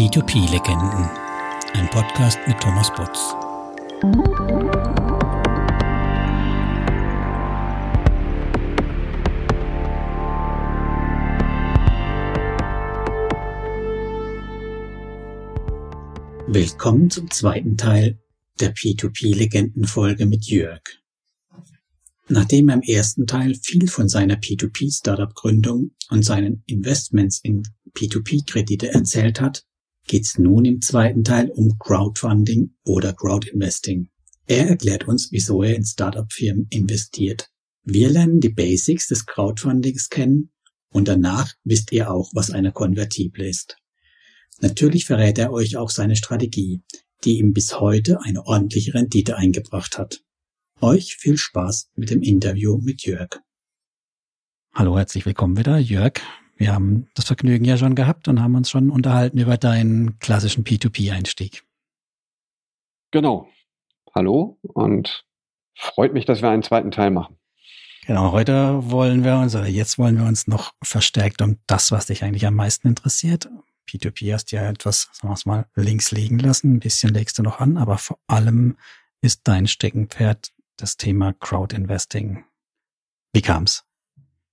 P2P-Legenden, ein Podcast mit Thomas Butz. Willkommen zum zweiten Teil der P2P-Legendenfolge mit Jörg. Nachdem er im ersten Teil viel von seiner P2P-Startup-Gründung und seinen Investments in P2P-Kredite erzählt hat, geht's nun im zweiten Teil um Crowdfunding oder Crowdinvesting. Er erklärt uns, wieso er in Startup-Firmen investiert. Wir lernen die Basics des Crowdfundings kennen und danach wisst ihr auch, was eine Konvertible ist. Natürlich verrät er euch auch seine Strategie, die ihm bis heute eine ordentliche Rendite eingebracht hat. Euch viel Spaß mit dem Interview mit Jörg. Hallo, herzlich willkommen wieder, Jörg. Wir haben das Vergnügen ja schon gehabt und haben uns schon unterhalten über deinen klassischen P2P-Einstieg. Genau. Hallo und freut mich, dass wir einen zweiten Teil machen. Genau, heute wollen wir uns, oder jetzt wollen wir uns noch verstärkt um das, was dich eigentlich am meisten interessiert. P2P hast du ja etwas, sagen wir mal, links liegen lassen. Ein bisschen legst du noch an, aber vor allem ist dein Steckenpferd das Thema Crowdinvesting. Wie kam's?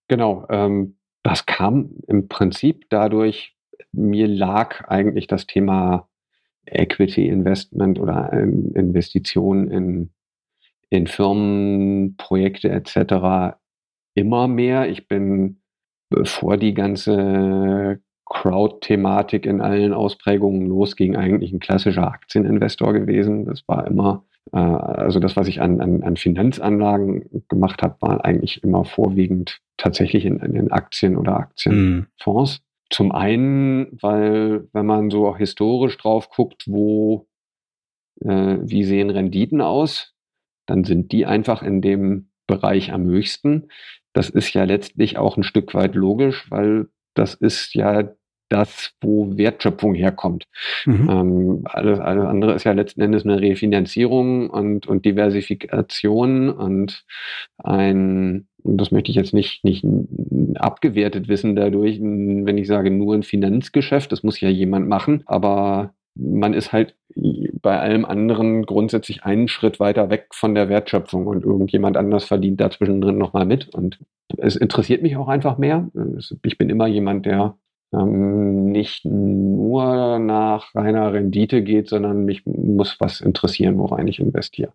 Genau, ähm, das kam im Prinzip dadurch, mir lag eigentlich das Thema Equity Investment oder ähm, Investitionen in, in Firmen, Projekte etc. immer mehr. Ich bin, bevor die ganze Crowd-Thematik in allen Ausprägungen losging, eigentlich ein klassischer Aktieninvestor gewesen. Das war immer äh, also das, was ich an, an, an Finanzanlagen gemacht habe, war eigentlich immer vorwiegend tatsächlich in, in den Aktien oder Aktienfonds. Mhm. Zum einen, weil wenn man so historisch drauf guckt, wo, äh, wie sehen Renditen aus, dann sind die einfach in dem Bereich am höchsten. Das ist ja letztlich auch ein Stück weit logisch, weil das ist ja das, wo Wertschöpfung herkommt. Mhm. Ähm, alles, alles andere ist ja letzten Endes eine Refinanzierung und, und Diversifikation und ein, das möchte ich jetzt nicht, nicht abgewertet wissen dadurch, wenn ich sage nur ein Finanzgeschäft, das muss ja jemand machen, aber man ist halt bei allem anderen grundsätzlich einen Schritt weiter weg von der Wertschöpfung und irgendjemand anders verdient dazwischen drin nochmal mit. Und es interessiert mich auch einfach mehr. Ich bin immer jemand, der ähm, nicht nur nach reiner Rendite geht, sondern mich muss was interessieren, worein ich investiere.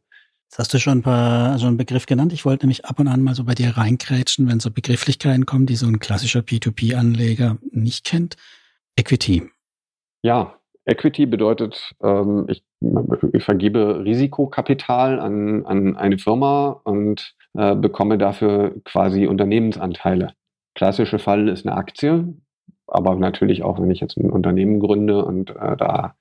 Jetzt hast du schon ein paar, so einen Begriff genannt. Ich wollte nämlich ab und an mal so bei dir reinkrätschen, wenn so Begrifflichkeiten kommen, die so ein klassischer P2P-Anleger nicht kennt. Equity. Ja, Equity bedeutet, ähm, ich, ich, vergebe Risikokapital an, an eine Firma und äh, bekomme dafür quasi Unternehmensanteile. Klassische Fall ist eine Aktie aber natürlich auch, wenn ich jetzt ein Unternehmen gründe und äh, da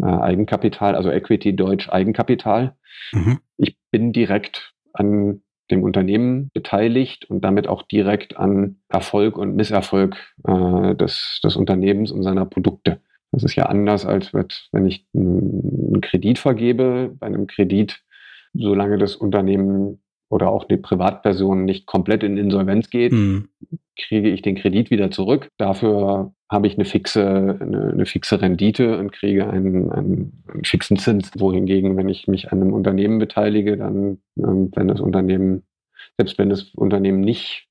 äh, Eigenkapital, also Equity Deutsch Eigenkapital, mhm. ich bin direkt an dem Unternehmen beteiligt und damit auch direkt an Erfolg und Misserfolg äh, des, des Unternehmens und seiner Produkte. Das ist ja anders, als wenn ich einen Kredit vergebe. Bei einem Kredit, solange das Unternehmen oder auch die Privatperson nicht komplett in Insolvenz geht, mhm kriege ich den Kredit wieder zurück. Dafür habe ich eine fixe, eine, eine fixe Rendite und kriege einen, einen, einen, fixen Zins. Wohingegen, wenn ich mich an einem Unternehmen beteilige, dann, ähm, wenn das Unternehmen, selbst wenn das Unternehmen nicht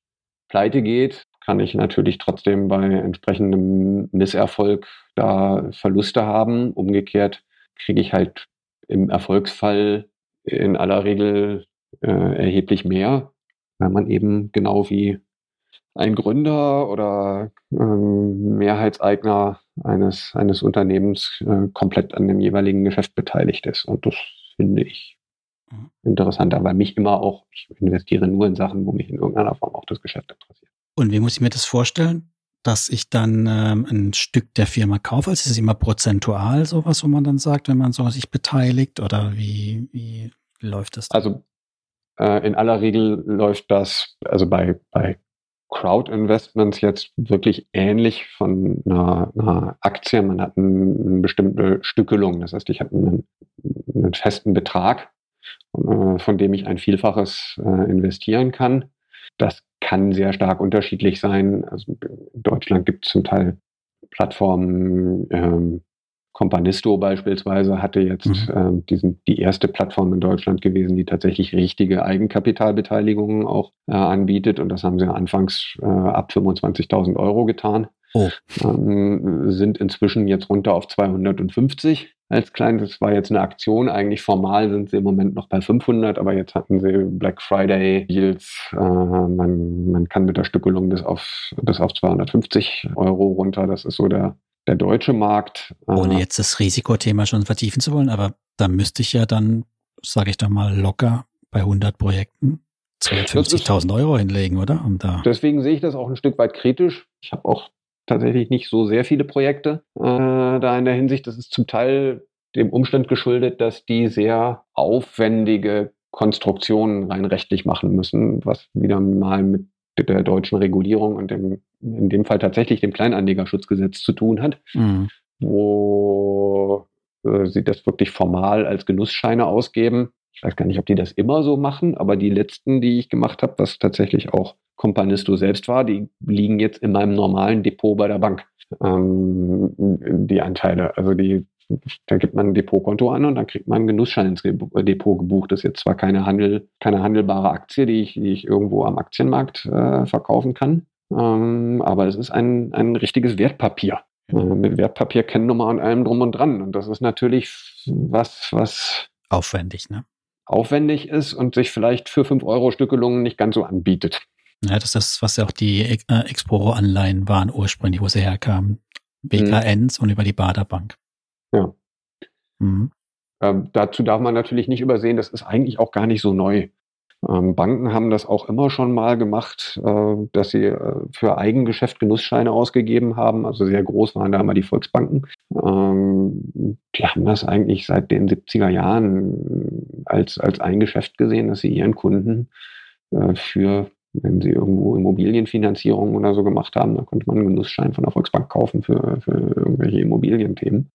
pleite geht, kann ich natürlich trotzdem bei entsprechendem Misserfolg da Verluste haben. Umgekehrt kriege ich halt im Erfolgsfall in aller Regel äh, erheblich mehr, weil man eben genau wie ein Gründer oder ähm, Mehrheitseigner eines, eines Unternehmens äh, komplett an dem jeweiligen Geschäft beteiligt ist. Und das finde ich mhm. interessanter, weil mich immer auch, ich investiere nur in Sachen, wo mich in irgendeiner Form auch das Geschäft interessiert. Und wie muss ich mir das vorstellen? Dass ich dann ähm, ein Stück der Firma kaufe? Also ist es immer prozentual sowas, wo man dann sagt, wenn man so sich beteiligt? Oder wie, wie läuft das? Dann? Also äh, in aller Regel läuft das, also bei, bei Crowd-Investments jetzt wirklich ähnlich von einer, einer Aktie. Man hat eine, bestimmte Stückelung. Das heißt, ich habe einen, einen festen Betrag, äh, von dem ich ein Vielfaches äh, investieren kann. Das kann sehr stark unterschiedlich sein. Also in Deutschland gibt es zum Teil Plattformen, ähm, Companisto beispielsweise hatte jetzt mhm. ähm, diesen, die erste Plattform in Deutschland gewesen, die tatsächlich richtige Eigenkapitalbeteiligungen auch äh, anbietet. Und das haben sie anfangs äh, ab 25.000 Euro getan. Oh. Ähm, sind inzwischen jetzt runter auf 250 als klein. Das war jetzt eine Aktion. Eigentlich formal sind sie im Moment noch bei 500, aber jetzt hatten sie Black Friday Deals. Äh, man, man kann mit der Stückelung bis auf, bis auf 250 Euro runter. Das ist so der, der deutsche Markt. Ohne äh, jetzt das Risikothema schon vertiefen zu wollen, aber da müsste ich ja dann, sage ich doch mal, locker bei 100 Projekten 250.000 Euro hinlegen, oder? Um da deswegen sehe ich das auch ein Stück weit kritisch. Ich habe auch tatsächlich nicht so sehr viele Projekte äh, da in der Hinsicht. Das ist zum Teil dem Umstand geschuldet, dass die sehr aufwendige Konstruktionen rein rechtlich machen müssen, was wieder mal mit der deutschen Regulierung und dem, in dem Fall tatsächlich dem Kleinanlegerschutzgesetz zu tun hat, mhm. wo äh, sie das wirklich formal als Genussscheine ausgeben. Ich weiß gar nicht, ob die das immer so machen, aber die letzten, die ich gemacht habe, was tatsächlich auch Companisto selbst war, die liegen jetzt in meinem normalen Depot bei der Bank. Ähm, die Anteile. Also die, da gibt man ein Depotkonto an und dann kriegt man einen Genussschein ins Depot gebucht. Das ist jetzt zwar keine Handel, keine handelbare Aktie, die ich, die ich irgendwo am Aktienmarkt äh, verkaufen kann, ähm, aber es ist ein, ein richtiges Wertpapier. Äh, mit Wertpapierkennnummer und allem drum und dran. Und das ist natürlich was, was aufwendig, ne? aufwendig ist und sich vielleicht für 5 Euro Stückelungen nicht ganz so anbietet. Ja, das ist das, was ja auch die äh, Exporo-Anleihen waren ursprünglich, wo sie herkamen. BKNs mhm. und über die Baderbank. Ja. Mhm. Ähm, dazu darf man natürlich nicht übersehen, das ist eigentlich auch gar nicht so neu. Ähm, Banken haben das auch immer schon mal gemacht, äh, dass sie äh, für Eigengeschäft Genussscheine ausgegeben haben. Also sehr groß waren da immer die Volksbanken. Ähm, die haben das eigentlich seit den 70er Jahren als, als ein Geschäft gesehen, dass sie ihren Kunden äh, für wenn sie irgendwo Immobilienfinanzierung oder so gemacht haben, dann konnte man einen Genussschein von der Volksbank kaufen für, für irgendwelche Immobilienthemen.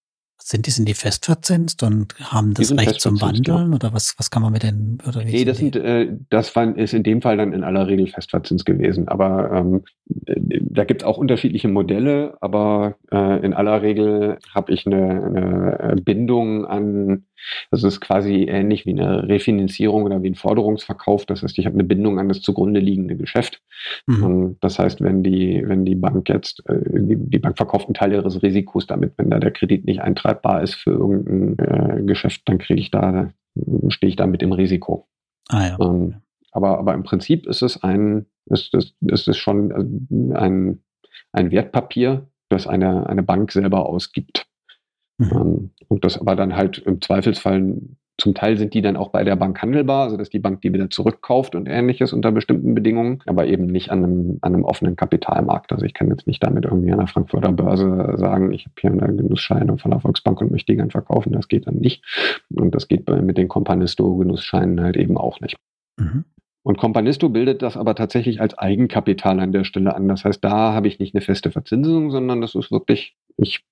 Sind die, sind die festverzinst und haben das Recht zum Wandeln ja. oder was, was kann man mit den, oder wie Nee, das sind, äh, das war, ist in dem Fall dann in aller Regel festverzinst gewesen. Aber ähm, äh, da gibt es auch unterschiedliche Modelle, aber äh, in aller Regel habe ich eine, eine Bindung an das ist quasi ähnlich wie eine Refinanzierung oder wie ein Forderungsverkauf. Das heißt, ich habe eine Bindung an das zugrunde liegende Geschäft. Mhm. Das heißt, wenn die, wenn die Bank jetzt, äh, die, die, Bank verkauft einen Teil ihres Risikos damit, wenn da der Kredit nicht eintreibbar ist für irgendein äh, Geschäft, dann kriege ich da, stehe ich da mit im Risiko. Ah, ja. Ähm, aber, aber im Prinzip ist es ein, ist es, ist es schon äh, ein, ein Wertpapier, das eine, eine Bank selber ausgibt. Mhm. Ähm, und das aber dann halt im Zweifelsfall, zum Teil sind die dann auch bei der Bank handelbar, also dass die Bank die wieder zurückkauft und ähnliches unter bestimmten Bedingungen, aber eben nicht an einem, an einem offenen Kapitalmarkt. Also ich kann jetzt nicht damit irgendwie an der Frankfurter Börse sagen, ich habe hier eine Genussscheine von der Volksbank und möchte die gern verkaufen. Das geht dann nicht. Und das geht bei, mit den Companisto-Genussscheinen halt eben auch nicht. Mhm. Und Companisto bildet das aber tatsächlich als Eigenkapital an der Stelle an. Das heißt, da habe ich nicht eine feste Verzinsung, sondern das ist wirklich, ich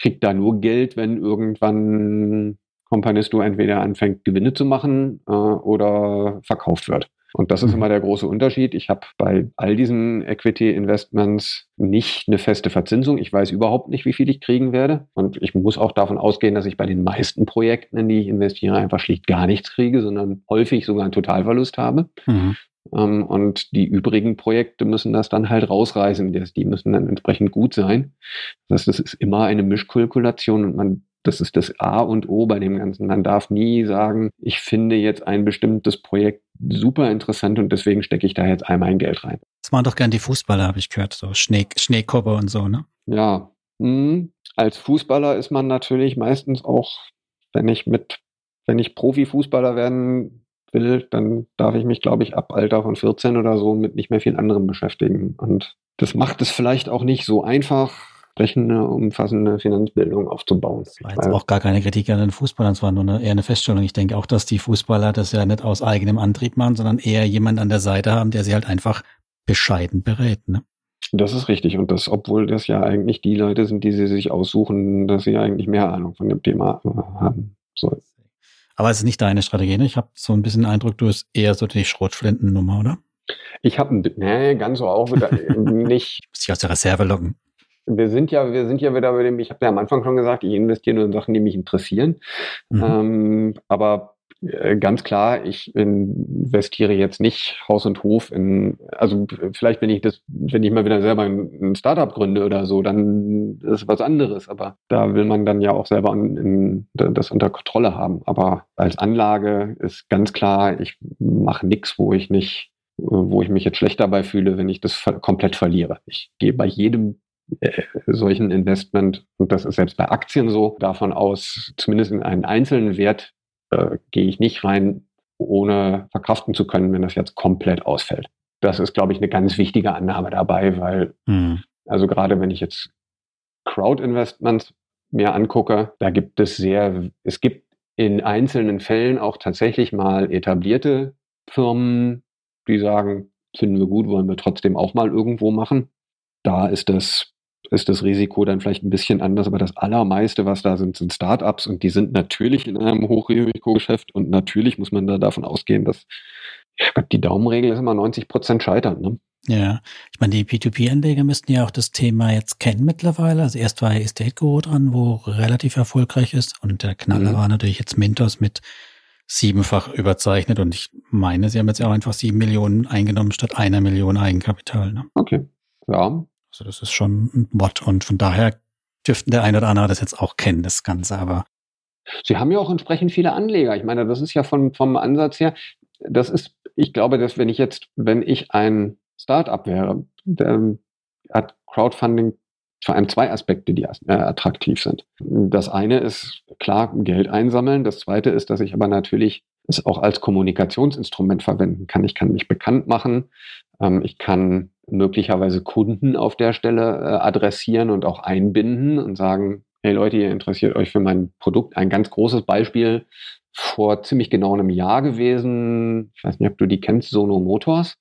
kriegt da nur Geld, wenn irgendwann Companisto entweder anfängt, Gewinne zu machen äh, oder verkauft wird. Und das ist mhm. immer der große Unterschied. Ich habe bei all diesen Equity-Investments nicht eine feste Verzinsung. Ich weiß überhaupt nicht, wie viel ich kriegen werde. Und ich muss auch davon ausgehen, dass ich bei den meisten Projekten, in die ich investiere, einfach schlicht gar nichts kriege, sondern häufig sogar einen Totalverlust habe. Mhm. Ähm, und die übrigen Projekte müssen das dann halt rausreißen. Die müssen dann entsprechend gut sein. Das heißt, das ist immer eine Mischkalkulation und man das ist das A und O bei dem Ganzen. Man darf nie sagen, ich finde jetzt ein bestimmtes Projekt super interessant und deswegen stecke ich da jetzt all mein Geld rein. Das machen doch gern die Fußballer, habe ich gehört, so Schnee, Schneekobbe und so, ne? Ja. Hm. Als Fußballer ist man natürlich meistens auch, wenn ich mit, wenn ich Profifußballer werden will, dann darf ich mich, glaube ich, ab Alter von 14 oder so mit nicht mehr viel anderem beschäftigen. Und das macht es vielleicht auch nicht so einfach, eine umfassende Finanzbildung aufzubauen. Das war jetzt auch gar keine Kritik an den Fußballern, es war nur eine, eher eine Feststellung. Ich denke auch, dass die Fußballer das ja nicht aus eigenem Antrieb machen, sondern eher jemand an der Seite haben, der sie halt einfach bescheiden berät. Ne? Das ist richtig. Und das, obwohl das ja eigentlich die Leute sind, die sie sich aussuchen, dass sie eigentlich mehr Ahnung von dem Thema haben sollen. Aber es ist nicht deine Strategie, ne? Ich habe so ein bisschen den Eindruck, du bist eher so die Schrotflintennummer, oder? Ich habe, nee, ganz so auch wieder nicht. Muss ich aus der Reserve locken. wir sind ja, wir sind ja wieder bei dem, ich habe ja am Anfang schon gesagt, ich investiere nur in Sachen, die mich interessieren. Mhm. Ähm, aber äh, ganz klar, ich investiere jetzt nicht Haus und Hof in, also vielleicht wenn ich das, wenn ich mal wieder selber ein, Startup gründe oder so, dann ist was anderes. Aber da will man dann ja auch selber in, in, das unter Kontrolle haben. Aber als Anlage ist ganz klar, ich mache nichts, wo ich nicht, wo ich mich jetzt schlecht dabei fühle, wenn ich das komplett verliere. Ich gehe bei jedem äh, solchen Investment, und das ist selbst bei Aktien so, davon aus, zumindest in einen einzelnen Wert äh, gehe ich nicht rein, ohne verkraften zu können, wenn das jetzt komplett ausfällt. Das ist, glaube ich, eine ganz wichtige Annahme dabei, weil, mhm. also gerade wenn ich jetzt Crowd-Investments mir angucke, da gibt es sehr, es gibt in einzelnen Fällen auch tatsächlich mal etablierte Firmen, die sagen, finden wir gut, wollen wir trotzdem auch mal irgendwo machen. Da ist das ist das Risiko dann vielleicht ein bisschen anders, aber das allermeiste, was da sind, sind Startups und die sind natürlich in einem Hochrisikogeschäft und natürlich muss man da davon ausgehen, dass die Daumenregel ist immer 90 Prozent scheitern. Ne? Ja, ich meine, die P2P-Anleger müssten ja auch das Thema jetzt kennen mittlerweile. Also erst war Estate Guru dran, wo relativ erfolgreich ist und der Knaller mhm. war natürlich jetzt Mintos mit siebenfach überzeichnet und ich meine, sie haben jetzt auch einfach sieben Millionen eingenommen statt einer Million Eigenkapital. Ne? Okay, ja, also das ist schon ein Mod und von daher dürften der eine oder andere das jetzt auch kennen, das Ganze, aber. Sie haben ja auch entsprechend viele Anleger. Ich meine, das ist ja von, vom Ansatz her, das ist, ich glaube, dass wenn ich jetzt, wenn ich ein Startup wäre, dann hat Crowdfunding vor allem zwei Aspekte, die äh, attraktiv sind. Das eine ist klar Geld einsammeln. Das zweite ist, dass ich aber natürlich es auch als Kommunikationsinstrument verwenden kann. Ich kann mich bekannt machen. Ähm, ich kann möglicherweise Kunden auf der Stelle äh, adressieren und auch einbinden und sagen, hey Leute, ihr interessiert euch für mein Produkt. Ein ganz großes Beispiel vor ziemlich genau einem Jahr gewesen. Ich weiß nicht, ob du die kennst, Sono Motors.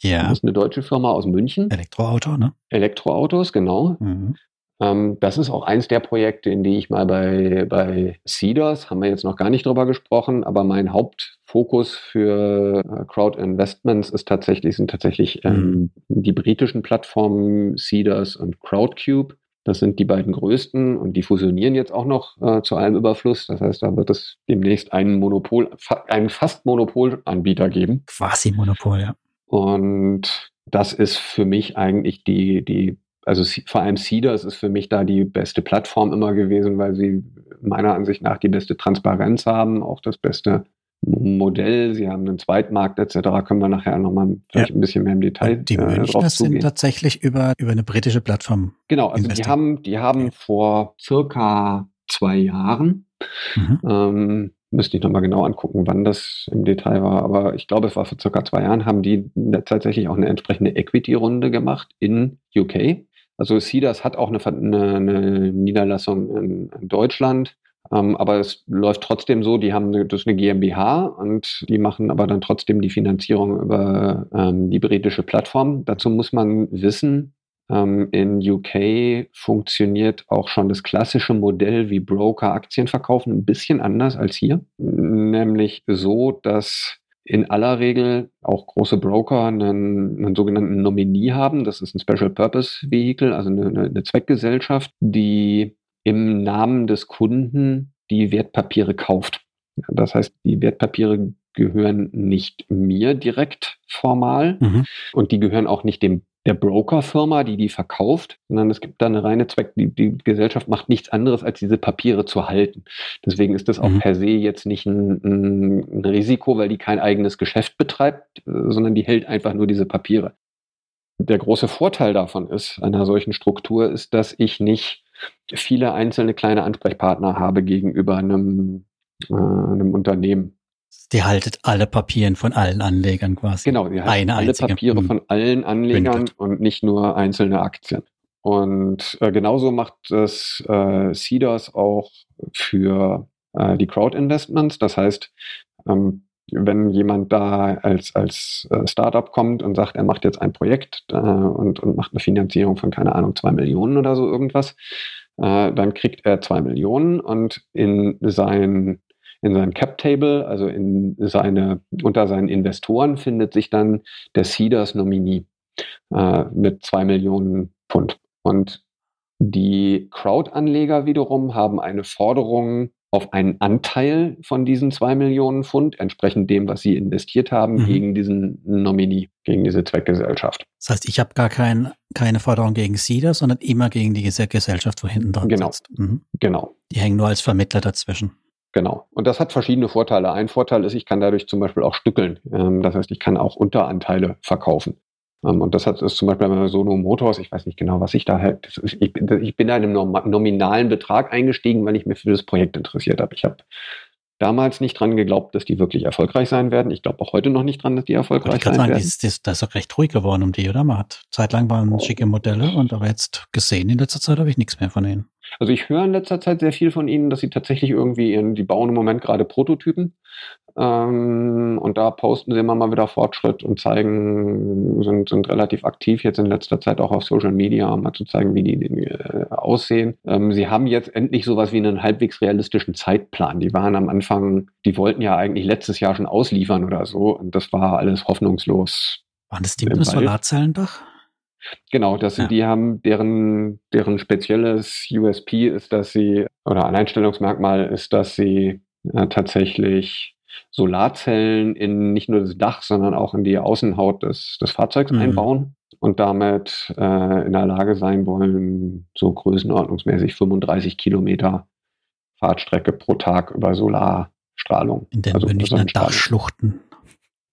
Ja. Das ist eine deutsche Firma aus München. Elektroauto, ne? Elektroautos, genau. Mhm. Ähm, das ist auch eins der Projekte, in die ich mal bei, bei Cedars, haben wir jetzt noch gar nicht drüber gesprochen, aber mein Hauptfokus für äh, Crowd Investments ist tatsächlich, sind tatsächlich ähm, mhm. die britischen Plattformen Cedars und Crowdcube. Das sind die beiden größten und die fusionieren jetzt auch noch äh, zu allem Überfluss. Das heißt, da wird es demnächst einen Monopol, fa einen fast Monopolanbieter geben. Quasi Monopol, ja. Und das ist für mich eigentlich die, die also vor allem Cedars ist für mich da die beste Plattform immer gewesen, weil sie meiner Ansicht nach die beste Transparenz haben, auch das beste Modell. Sie haben einen Zweitmarkt etc. Können wir nachher nochmal vielleicht ja. ein bisschen mehr im Detail Und Die äh, Münchner sind tatsächlich über, über eine britische Plattform. Genau, also die haben, die haben vor circa zwei Jahren mhm. ähm, müsste ich nochmal genau angucken, wann das im Detail war, aber ich glaube, es war vor circa zwei Jahren, haben die tatsächlich auch eine entsprechende Equity-Runde gemacht in UK. Also CEDAS hat auch eine, eine, eine Niederlassung in, in Deutschland, ähm, aber es läuft trotzdem so, die haben eine, das ist eine GmbH und die machen aber dann trotzdem die Finanzierung über ähm, die britische Plattform. Dazu muss man wissen, ähm, in UK funktioniert auch schon das klassische Modell, wie Broker Aktien verkaufen, ein bisschen anders als hier. Nämlich so, dass in aller Regel auch große Broker einen, einen sogenannten Nominee haben. Das ist ein Special Purpose Vehicle, also eine, eine Zweckgesellschaft, die im Namen des Kunden die Wertpapiere kauft. Das heißt, die Wertpapiere gehören nicht mir direkt formal mhm. und die gehören auch nicht dem der Brokerfirma, die die verkauft, sondern es gibt da eine reine Zweck, die, die Gesellschaft macht nichts anderes, als diese Papiere zu halten. Deswegen ist das auch mhm. per se jetzt nicht ein, ein, ein, Risiko, weil die kein eigenes Geschäft betreibt, äh, sondern die hält einfach nur diese Papiere. Der große Vorteil davon ist, einer solchen Struktur, ist, dass ich nicht viele einzelne kleine Ansprechpartner habe gegenüber einem, äh, einem Unternehmen. Die haltet alle Papieren von allen Anlegern quasi. Genau, die halten alle Papiere von allen Anlegern Bündelt. und nicht nur einzelne Aktien. Und äh, genauso macht das äh, Cedars auch für äh, die Crowd-Investments. Das heißt, ähm, wenn jemand da als, als äh, Startup kommt und sagt, er macht jetzt ein Projekt äh, und, und macht eine Finanzierung von, keine Ahnung, zwei Millionen oder so irgendwas, äh, dann kriegt er zwei Millionen und in sein in seinem Cap Table, also in seine, unter seinen Investoren findet sich dann der Cedars Nominee äh, mit zwei Millionen Pfund. Und Die Crowd-Anleger wiederum haben eine Forderung auf einen Anteil von diesen zwei Millionen Pfund, entsprechend dem, was sie investiert haben, mhm. gegen diesen Nominee, gegen diese Zweckgesellschaft. Das heißt, ich habe gar kein, keine Forderung gegen da, sondern immer gegen die Gesellschaft, wo hinten dran genau. sitzt. Mhm. Genau. Die hängen nur als Vermittler dazwischen. Genau. Und das hat verschiedene Vorteile. Ein Vorteil ist, ich kann dadurch zum Beispiel auch stückeln. Ähm, das heißt, ich kann auch Unteranteile verkaufen. Ähm, und das hat ist zum Beispiel bei Sono Motors, ich weiß nicht genau, was ich da halt, ich, bin da in einem nominalen Betrag eingestiegen, weil ich mich für das Projekt interessiert habe. Ich habe damals nicht dran geglaubt, dass die wirklich erfolgreich sein werden. Ich glaube auch heute noch nicht dran, dass die erfolgreich sein sagen, werden. Das ist, das ist auch recht ruhig geworden um die, oder? Man hat zeitlang waren oh. schicke Modelle und aber jetzt gesehen in letzter Zeit habe ich nichts mehr von ihnen. Also ich höre in letzter Zeit sehr viel von ihnen, dass sie tatsächlich irgendwie in, die bauen im Moment gerade Prototypen ähm, und da posten sie immer mal wieder Fortschritt und zeigen, sind, sind relativ aktiv jetzt in letzter Zeit auch auf Social Media, um mal zu zeigen, wie die, die äh, aussehen. Ähm, sie haben jetzt endlich sowas wie einen halbwegs realistischen Zeitplan. Die waren am Anfang, die wollten ja eigentlich letztes Jahr schon ausliefern oder so und das war alles hoffnungslos. Waren das die mit dem Solarzellendach? Genau, das, ja. die haben deren, deren spezielles USP ist, dass sie, oder Alleinstellungsmerkmal ist, dass sie äh, tatsächlich Solarzellen in nicht nur das Dach, sondern auch in die Außenhaut des, des Fahrzeugs mhm. einbauen und damit äh, in der Lage sein wollen, so größenordnungsmäßig 35 Kilometer Fahrtstrecke pro Tag über Solarstrahlung. In den also Münchner Dachschluchten.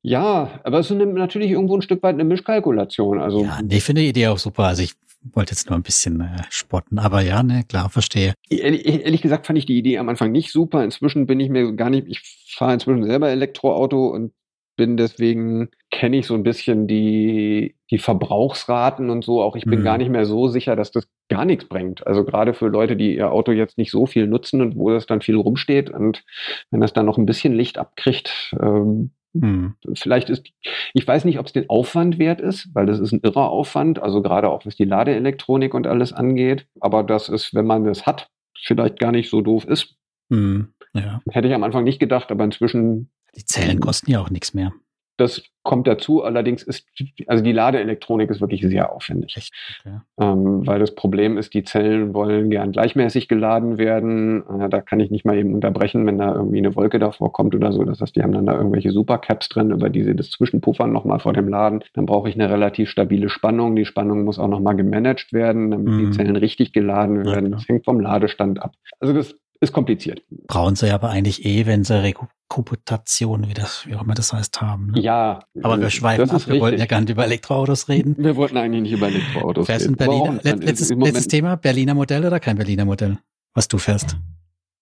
Ja, aber es ist natürlich irgendwo ein Stück weit eine Mischkalkulation. Also ja, nee, ich finde die Idee auch super. Also ich wollte jetzt nur ein bisschen äh, spotten, aber ja, ne, klar, verstehe. Ehrlich, ehrlich, gesagt fand ich die Idee am Anfang nicht super. Inzwischen bin ich mir gar nicht, ich fahre inzwischen selber Elektroauto und bin deswegen, kenne ich so ein bisschen die, die Verbrauchsraten und so. Auch ich bin mhm. gar nicht mehr so sicher, dass das gar nichts bringt. Also gerade für Leute, die ihr Auto jetzt nicht so viel nutzen und wo das dann viel rumsteht und wenn das dann noch ein bisschen Licht abkriegt, ähm, hm. Vielleicht ist, ich weiß nicht, ob es den Aufwand wert ist, weil das ist ein irrer Aufwand, also gerade auch was die Ladeelektronik und alles angeht. Aber das ist, wenn man das hat, vielleicht gar nicht so doof ist. Hm. Ja. Hätte ich am Anfang nicht gedacht, aber inzwischen. Die Zellen kosten ja auch nichts mehr. Das kommt dazu. Allerdings ist, also die Ladeelektronik ist wirklich sehr aufwendig. Okay. Ähm, weil das Problem ist, die Zellen wollen gern gleichmäßig geladen werden. Äh, da kann ich nicht mal eben unterbrechen, wenn da irgendwie eine Wolke davor kommt oder so. Das heißt, die haben dann da irgendwelche Supercaps drin, über die sie das zwischenpuffern nochmal vor dem Laden. Dann brauche ich eine relativ stabile Spannung. Die Spannung muss auch nochmal gemanagt werden, damit mhm. die Zellen richtig geladen werden. Ja, das hängt vom Ladestand ab. Also das ist kompliziert. Brauchen sie aber eigentlich eh, wenn sie Rekuputation, wie das, wie auch immer das heißt, haben. Ne? Ja. Aber wir schweifen ab, wir wollten ja gar nicht über Elektroautos reden. Wir wollten eigentlich nicht über Elektroautos fährst reden. Berliner, Let, letztes, letztes Thema, Berliner Modell oder kein Berliner Modell? Was du fährst?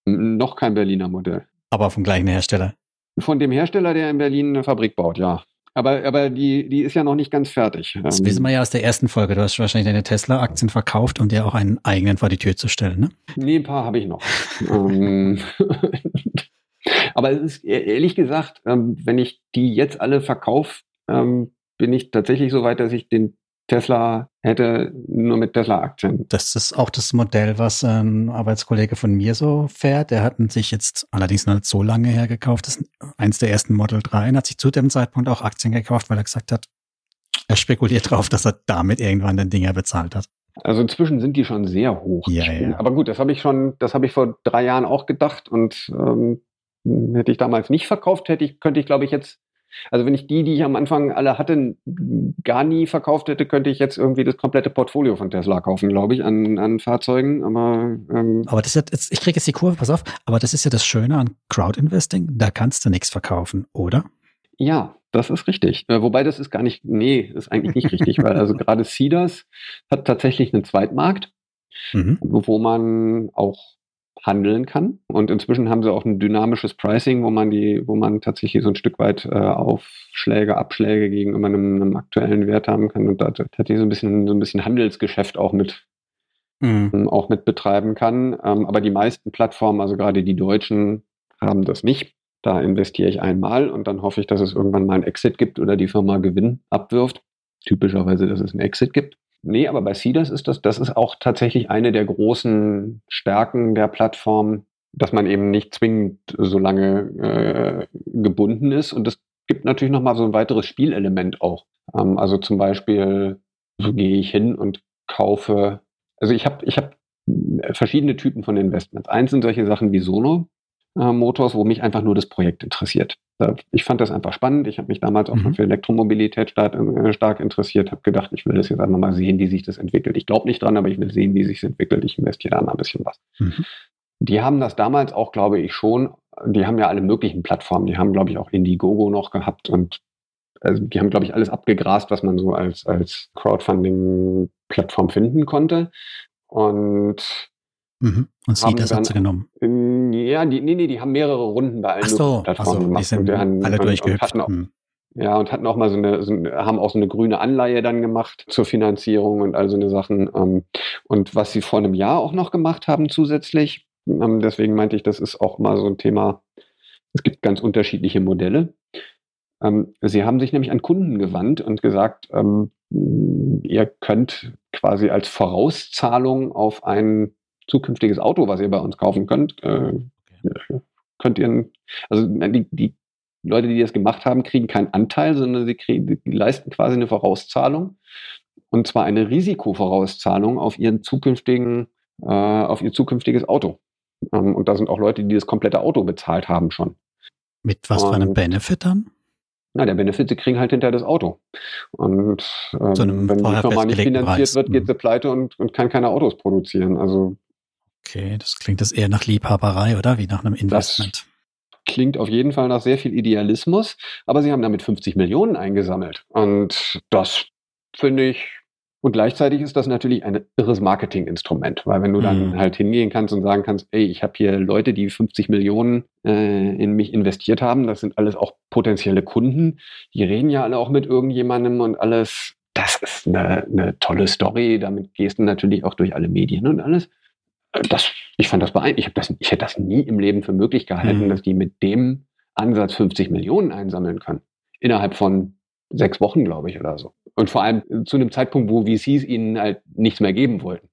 Noch kein Berliner Modell. Aber vom gleichen Hersteller. Von dem Hersteller, der in Berlin eine Fabrik baut, ja. Aber, aber die, die ist ja noch nicht ganz fertig. Das wissen wir ja aus der ersten Folge. Du hast wahrscheinlich deine Tesla-Aktien verkauft, um dir auch einen eigenen vor die Tür zu stellen, ne? Nee, ein paar habe ich noch. Ähm, aber es ist e-, ehrlich gesagt, ähm, wenn ich die jetzt alle verkaufe, ähm, bin ich tatsächlich so weit, dass ich den Tesla hätte nur mit Tesla-Aktien. Das ist auch das Modell, was ein Arbeitskollege von mir so fährt. Der hat sich jetzt allerdings noch nicht so lange her gekauft. Das ist eins der ersten Model 3 und hat sich zu dem Zeitpunkt auch Aktien gekauft, weil er gesagt hat, er spekuliert drauf, dass er damit irgendwann den Dinger bezahlt hat. Also inzwischen sind die schon sehr hoch. Ja, ja. Aber gut, das habe ich schon, das habe ich vor drei Jahren auch gedacht und ähm, hätte ich damals nicht verkauft, hätte ich, könnte ich, glaube ich, jetzt also wenn ich die, die ich am Anfang alle hatte, gar nie verkauft hätte, könnte ich jetzt irgendwie das komplette Portfolio von Tesla kaufen, glaube ich, an, an Fahrzeugen. Aber, ähm aber das ist jetzt, ich kriege jetzt die Kurve, pass auf, aber das ist ja das Schöne an Crowd-Investing, da kannst du nichts verkaufen, oder? Ja, das ist richtig. Äh, wobei das ist gar nicht, nee, ist eigentlich nicht richtig, weil also gerade Cedars hat tatsächlich einen Zweitmarkt, mhm. wo man auch handeln kann. Und inzwischen haben sie auch ein dynamisches Pricing, wo man die, wo man tatsächlich so ein Stück weit äh, Aufschläge, Abschläge gegenüber einem, einem aktuellen Wert haben kann und da tatsächlich so ein bisschen so ein bisschen Handelsgeschäft auch mit mhm. Ähm, auch mit betreiben kann. Ähm, aber die meisten Plattformen, also gerade die deutschen, haben das nicht. Da investiere ich einmal und dann hoffe ich, dass es irgendwann mal ein Exit gibt oder die Firma Gewinn abwirft. Typischerweise, dass es ein Exit gibt. Nee, aber bei Cedars ist das, das ist auch tatsächlich eine der großen Stärken der Plattform, dass man eben nicht zwingend so lange äh, gebunden ist. Und das gibt natürlich nochmal so ein weiteres Spielelement auch. Ähm, also zum Beispiel so gehe ich hin und kaufe, also ich habe ich hab verschiedene Typen von Investments. Eins sind solche Sachen wie Sono, äh, Motors, wo mich einfach nur das Projekt interessiert. Ich fand das einfach spannend. Ich habe mich damals auch mhm. für Elektromobilität stark, äh, stark interessiert, habe gedacht, ich will das jetzt einfach mal sehen, wie sich das entwickelt. Ich glaube nicht dran, aber ich will sehen, wie sich entwickelt. Ich investiere da mal ein bisschen was. Mhm. Die haben das damals auch, glaube ich, schon, die haben ja alle möglichen Plattformen. Die haben, glaube ich, auch Indiegogo noch gehabt und also die haben, glaube ich, alles abgegrast, was man so als, als Crowdfunding-Plattform finden konnte. Und Mhm. Und sie das hat sie genommen. Ja, die, nee, nee, die haben mehrere Runden bei allen so, Plattformen so, gemacht. Die sind und alle durchgehüpft. Und, und ja, und hatten auch mal so eine, so eine, haben auch so eine grüne Anleihe dann gemacht zur Finanzierung und all so eine Sachen. Ähm, und was sie vor einem Jahr auch noch gemacht haben zusätzlich, ähm, deswegen meinte ich, das ist auch mal so ein Thema. Es gibt ganz unterschiedliche Modelle. Ähm, sie haben sich nämlich an Kunden gewandt und gesagt, ihr könnt quasi als Vorauszahlung auf ein zukünftiges Auto, was ihr bei uns kaufen könnt, äh, könnt ihr, also die, die Leute, die das gemacht haben, kriegen keinen Anteil, sondern sie kriegen, die leisten quasi eine Vorauszahlung. Und zwar eine Risikovorauszahlung auf ihren zukünftigen, äh, auf ihr zukünftiges Auto. Ähm, und da sind auch Leute, die das komplette Auto bezahlt haben schon. Mit was für einem Benefit dann? Na, der Benefit, sie kriegen halt hinter das Auto. Und ähm, wenn die Firma nicht finanziert Preis. wird, geht mhm. sie pleite und, und kann keine Autos produzieren. Also Okay, das klingt das eher nach Liebhaberei, oder? Wie nach einem Investment. Das klingt auf jeden Fall nach sehr viel Idealismus, aber sie haben damit 50 Millionen eingesammelt. Und das finde ich und gleichzeitig ist das natürlich ein irres Marketinginstrument, weil wenn du dann mhm. halt hingehen kannst und sagen kannst, ey, ich habe hier Leute, die 50 Millionen äh, in mich investiert haben, das sind alles auch potenzielle Kunden, die reden ja alle auch mit irgendjemandem und alles, das ist eine, eine tolle Story, damit gehst du natürlich auch durch alle Medien und alles das, ich fand das beeindruckend. Ich, das, ich hätte das nie im Leben für möglich gehalten, mhm. dass die mit dem Ansatz 50 Millionen einsammeln können. Innerhalb von sechs Wochen, glaube ich, oder so. Und vor allem zu einem Zeitpunkt, wo VCs ihnen halt nichts mehr geben wollten.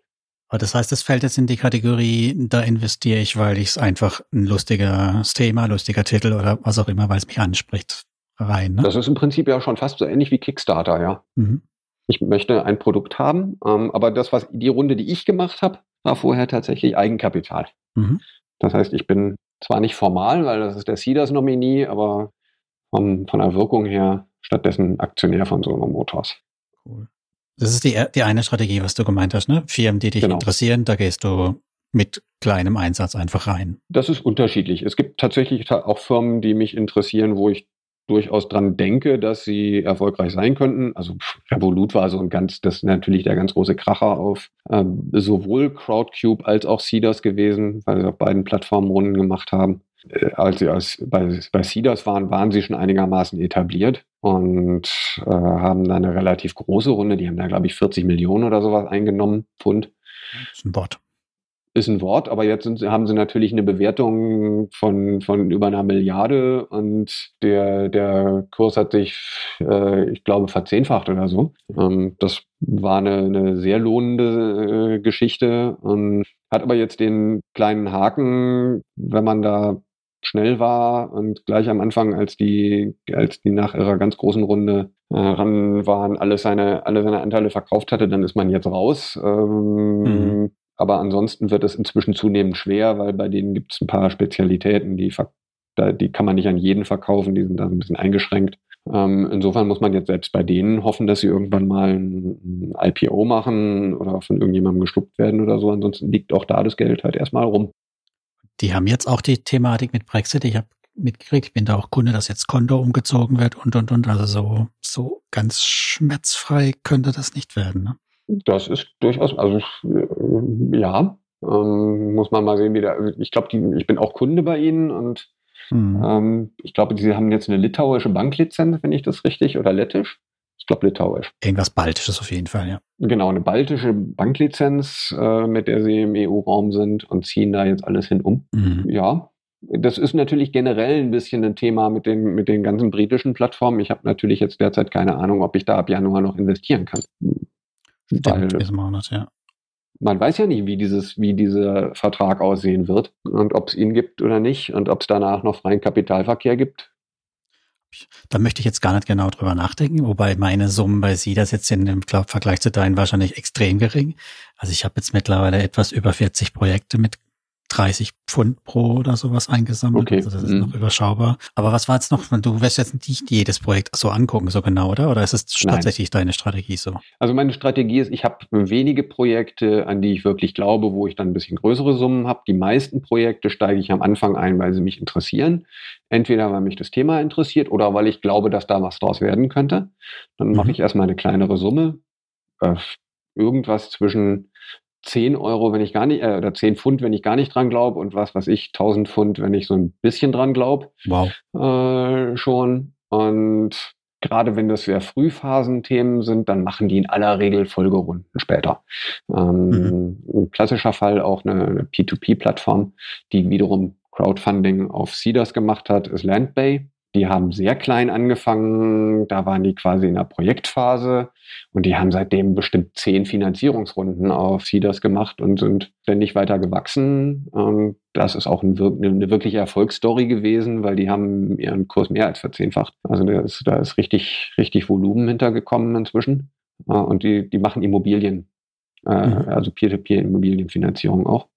Aber das heißt, es fällt jetzt in die Kategorie, da investiere ich, weil ich es einfach ein lustiges Thema, lustiger Titel oder was auch immer, weil es mich anspricht, rein. Ne? Das ist im Prinzip ja schon fast so ähnlich wie Kickstarter, ja. Mhm. Ich möchte ein Produkt haben, ähm, aber das, was die Runde, die ich gemacht habe, war vorher tatsächlich Eigenkapital. Mhm. Das heißt, ich bin zwar nicht formal, weil das ist der CEDAS-Nominee, aber von, von der Wirkung her stattdessen Aktionär von Sono Motors. Cool. Das ist die, die eine Strategie, was du gemeint hast, ne? Firmen, die dich genau. interessieren, da gehst du mit kleinem Einsatz einfach rein. Das ist unterschiedlich. Es gibt tatsächlich auch Firmen, die mich interessieren, wo ich durchaus dran denke, dass sie erfolgreich sein könnten. Also Revolut war so ein ganz, das ist natürlich der ganz große Kracher auf ähm, sowohl Crowdcube als auch Seeders gewesen, weil sie auf beiden Plattformen Runden gemacht haben. Äh, als sie als, bei, bei Seeders waren, waren sie schon einigermaßen etabliert und äh, haben da eine relativ große Runde. Die haben da, glaube ich, 40 Millionen oder sowas eingenommen, Pfund. Das ist ein Bot ist ein Wort, aber jetzt sind, haben sie natürlich eine Bewertung von, von über einer Milliarde und der, der Kurs hat sich, äh, ich glaube, verzehnfacht oder so. Ähm, das war eine, eine sehr lohnende äh, Geschichte und hat aber jetzt den kleinen Haken, wenn man da schnell war und gleich am Anfang, als die, als die nach ihrer ganz großen Runde äh, ran waren, alle seine, alle seine Anteile verkauft hatte, dann ist man jetzt raus. Ähm, mhm. Aber ansonsten wird es inzwischen zunehmend schwer, weil bei denen gibt es ein paar Spezialitäten, die, die kann man nicht an jeden verkaufen, die sind da ein bisschen eingeschränkt. Ähm, insofern muss man jetzt selbst bei denen hoffen, dass sie irgendwann mal ein, IPO machen oder von irgendjemandem geschluckt werden oder so. Ansonsten liegt auch da das Geld halt erstmal rum. Die haben jetzt auch die Thematik mit Brexit. Ich habe mitgekriegt, ich bin da auch Kunde, dass jetzt Konto umgezogen wird und und und. Also so, so ganz schmerzfrei könnte das nicht werden. Ne? Das ist durchaus, also äh, ja, ähm, muss man mal sehen, wie der, ich glaube, ich bin auch Kunde bei Ihnen und mhm. ähm, ich glaube, Sie haben jetzt eine litauische Banklizenz, wenn ich das richtig, oder lettisch? Ich glaube litauisch. Irgendwas Baltisches auf jeden Fall, ja. Genau, eine baltische Banklizenz, äh, mit der Sie im EU-Raum sind und ziehen da jetzt alles hin um. Mhm. Ja, das ist natürlich generell ein bisschen ein Thema mit den, mit den ganzen britischen Plattformen. Ich habe natürlich jetzt derzeit keine Ahnung, ob ich da ab Januar noch investieren kann. Stimmt, Weil, Monat, ja. Man weiß ja nicht, wie, dieses, wie dieser Vertrag aussehen wird und ob es ihn gibt oder nicht und ob es danach noch freien Kapitalverkehr gibt. da möchte ich jetzt gar nicht genau drüber nachdenken, wobei meine Summen bei Sie das jetzt in dem Vergleich zu deinen wahrscheinlich extrem gering. Also ich habe jetzt mittlerweile etwas über 40 Projekte mit 30 Pfund pro oder sowas eingesammelt. Okay. Also das ist mhm. noch überschaubar. Aber was war jetzt noch? Du wirst jetzt nicht jedes Projekt so angucken, so genau, oder? Oder ist es tatsächlich deine Strategie so? Also meine Strategie ist, ich habe wenige Projekte, an die ich wirklich glaube, wo ich dann ein bisschen größere Summen habe. Die meisten Projekte steige ich am Anfang ein, weil sie mich interessieren. Entweder weil mich das Thema interessiert oder weil ich glaube, dass da was draus werden könnte. Dann mhm. mache ich erstmal eine kleinere Summe. Äh, irgendwas zwischen 10 Euro, wenn ich gar nicht, äh, oder 10 Pfund, wenn ich gar nicht dran glaube und was weiß ich, 1000 Pfund, wenn ich so ein bisschen dran glaube. Wow. Äh, schon. Und gerade wenn das sehr Frühphasenthemen sind, dann machen die in aller Regel Folgerunden später. Ähm, mhm. Ein klassischer Fall auch eine, eine P2P-Plattform, die wiederum Crowdfunding auf Seeders gemacht hat, ist Landbay. Die haben sehr klein angefangen, da waren die quasi in der Projektphase und die haben seitdem bestimmt zehn Finanzierungsrunden auf Seeders gemacht und sind ständig weiter gewachsen. Und das ist auch ein, eine wirkliche Erfolgsstory gewesen, weil die haben ihren Kurs mehr als verzehnfacht. Also da ist, da ist richtig, richtig Volumen hintergekommen inzwischen. Und die, die machen Immobilien, äh, mhm. also Peer-to-Peer-Immobilienfinanzierung auch.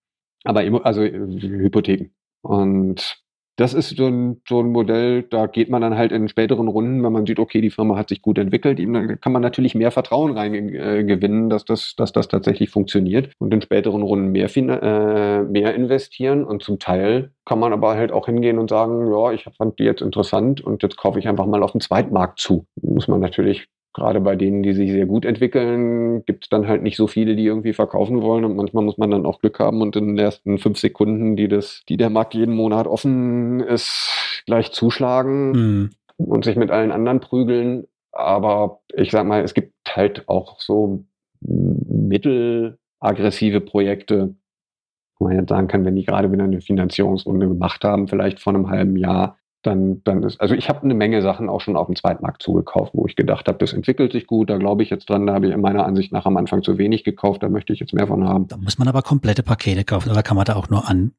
Aber also äh, Hypotheken. Und das ist so ein, so ein Modell, da geht man dann halt in späteren Runden, wenn man sieht, okay, die Firma hat sich gut entwickelt, dann kann man natürlich mehr Vertrauen reingewinnen, äh, dass das, dass das tatsächlich funktioniert und in späteren Runden mehr, äh, mehr investieren und zum Teil kann man aber halt auch hingehen und sagen, ja, ich fand die jetzt interessant und jetzt kaufe ich einfach mal auf den Zweitmarkt zu. Muss man natürlich gerade bei denen, die sich sehr gut entwickeln, gibt es dann halt nicht so viele, die irgendwie verkaufen wollen. Und manchmal muss man dann auch Glück haben und in den ersten fünf Sekunden, die das, die der Markt jeden Monat offen ist, gleich zuschlagen mhm. und sich mit allen anderen prügeln. Aber ich sag mal, es gibt halt auch so mittelaggressive Projekte, wo man jetzt sagen kann, wenn die gerade wieder eine Finanzierungsrunde gemacht haben, vielleicht vor einem halben Jahr, dann, dann ist, also ich habe eine Menge Sachen auch schon auf dem Zweitmarkt zugekauft, wo ich gedacht habe, das entwickelt sich gut, da glaube ich jetzt dran, da habe ich in meiner Ansicht nach am Anfang zu wenig gekauft, da möchte ich jetzt mehr von haben. Da muss man aber komplette Pakete kaufen oder kann man da auch nur an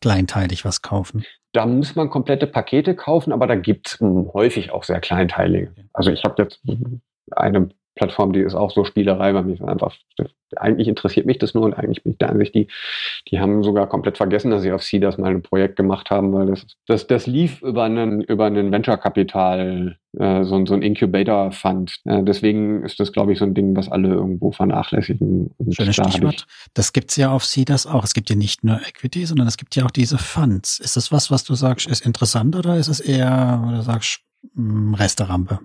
kleinteilig was kaufen? Da muss man komplette Pakete kaufen, aber da gibt es häufig auch sehr kleinteilige. Also ich habe jetzt eine Plattform, die ist auch so Spielerei, weil mich einfach, eigentlich interessiert mich das nur und eigentlich bin ich der Ansicht, die, die haben sogar komplett vergessen, dass sie auf das mal ein Projekt gemacht haben, weil das, das, das lief über einen, über einen Venture-Kapital, äh, so, so ein Incubator-Fund. Äh, deswegen ist das, glaube ich, so ein Ding, was alle irgendwo vernachlässigen. Und Schönes da Stichwort. Das gibt's ja auf das auch. Es gibt ja nicht nur Equity, sondern es gibt ja auch diese Funds. Ist das was, was du sagst, ist interessant oder ist es eher, oder sagst, hm, Resterampe?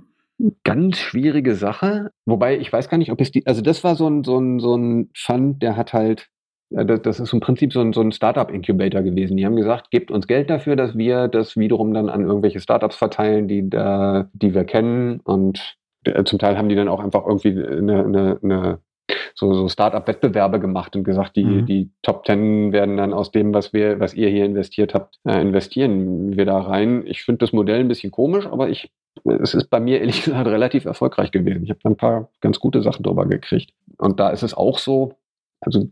Ganz schwierige Sache. Wobei ich weiß gar nicht, ob es die, also das war so ein, so ein, so ein Fund, der hat halt, das, das ist im Prinzip so ein, so ein Startup-Incubator gewesen. Die haben gesagt, gebt uns Geld dafür, dass wir das wiederum dann an irgendwelche Startups verteilen, die da, die wir kennen. Und äh, zum Teil haben die dann auch einfach irgendwie eine, eine, eine so, so Start-up-Wettbewerbe gemacht und gesagt, die, mhm. die Top Ten werden dann aus dem, was wir, was ihr hier investiert habt, äh, investieren wir da rein. Ich finde das Modell ein bisschen komisch, aber ich, es ist bei mir ehrlich gesagt relativ erfolgreich gewesen. Ich habe ein paar ganz gute Sachen drüber gekriegt. Und da ist es auch so, also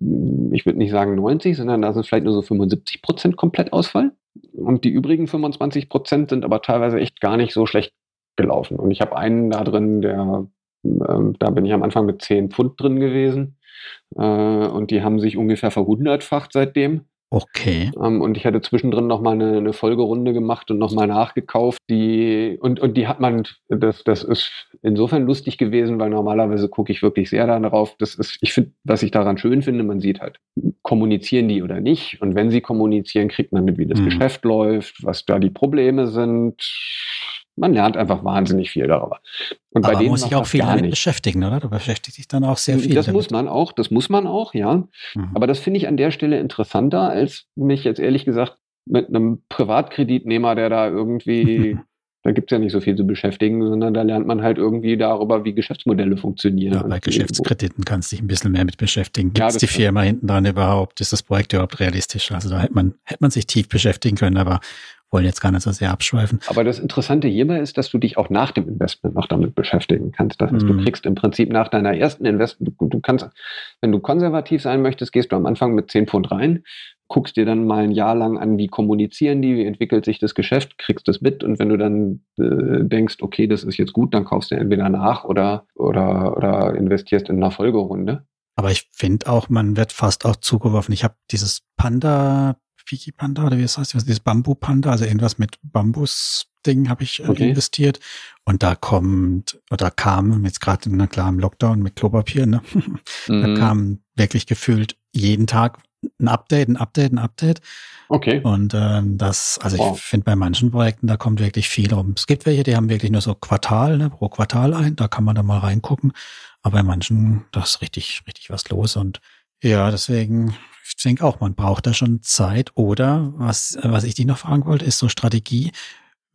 ich würde nicht sagen 90, sondern da sind vielleicht nur so 75 Prozent Komplettausfall. Und die übrigen 25 Prozent sind aber teilweise echt gar nicht so schlecht gelaufen. Und ich habe einen da drin, der ähm, da bin ich am Anfang mit 10 Pfund drin gewesen. Äh, und die haben sich ungefähr verhundertfacht seitdem. Okay. Ähm, und ich hatte zwischendrin nochmal eine, eine Folgerunde gemacht und nochmal nachgekauft. Die, und, und die hat man, das, das ist insofern lustig gewesen, weil normalerweise gucke ich wirklich sehr darauf. Das ist, ich finde, was ich daran schön finde, man sieht halt, kommunizieren die oder nicht. Und wenn sie kommunizieren, kriegt man mit, wie das mhm. Geschäft läuft, was da die Probleme sind man lernt einfach wahnsinnig viel darüber. Und Aber bei denen muss sich auch viel damit nicht. beschäftigen, oder? Du beschäftigst dich dann auch sehr viel. Das damit. muss man auch, das muss man auch, ja. Mhm. Aber das finde ich an der Stelle interessanter, als mich jetzt ehrlich gesagt mit einem Privatkreditnehmer, der da irgendwie, da gibt es ja nicht so viel zu beschäftigen, sondern da lernt man halt irgendwie darüber, wie Geschäftsmodelle funktionieren. Ja, bei Geschäftskrediten kannst du dich ein bisschen mehr mit beschäftigen. Gibt es ja, die Firma hinten dran überhaupt? Ist das Projekt überhaupt realistisch? Also da hätte man, hätte man sich tief beschäftigen können, aber wollen jetzt gar nicht so sehr abschweifen. Aber das Interessante hierbei ist, dass du dich auch nach dem Investment noch damit beschäftigen kannst. Das heißt, mhm. du kriegst im Prinzip nach deiner ersten Investment, du, du, kannst, wenn du konservativ sein möchtest, gehst du am Anfang mit 10 Pfund rein, guckst dir dann mal ein Jahr lang an, wie kommunizieren die, wie entwickelt sich das Geschäft, kriegst das mit und wenn du dann äh, denkst, okay, das ist jetzt gut, dann kaufst du entweder nach oder, oder, oder investierst in einer Folgerunde. Aber ich finde auch, man wird fast auch zugeworfen. Ich habe dieses Panda Piki Panda oder wie es heißt, dieses Bambu Panda, also irgendwas mit Bambus-Ding habe ich äh, okay. investiert. Und da kommt, oder kam, jetzt gerade, na klar, im Lockdown mit Klopapier, ne? mhm. da kam wirklich gefühlt jeden Tag ein Update, ein Update, ein Update. Okay. Und ähm, das, also wow. ich finde bei manchen Projekten, da kommt wirklich viel rum. Es gibt welche, die haben wirklich nur so Quartal, ne, pro Quartal ein, da kann man da mal reingucken. Aber bei manchen, da ist richtig, richtig was los. Und ja, deswegen, ich denke auch, man braucht da schon Zeit. Oder was, was ich dich noch fragen wollte, ist so Strategie.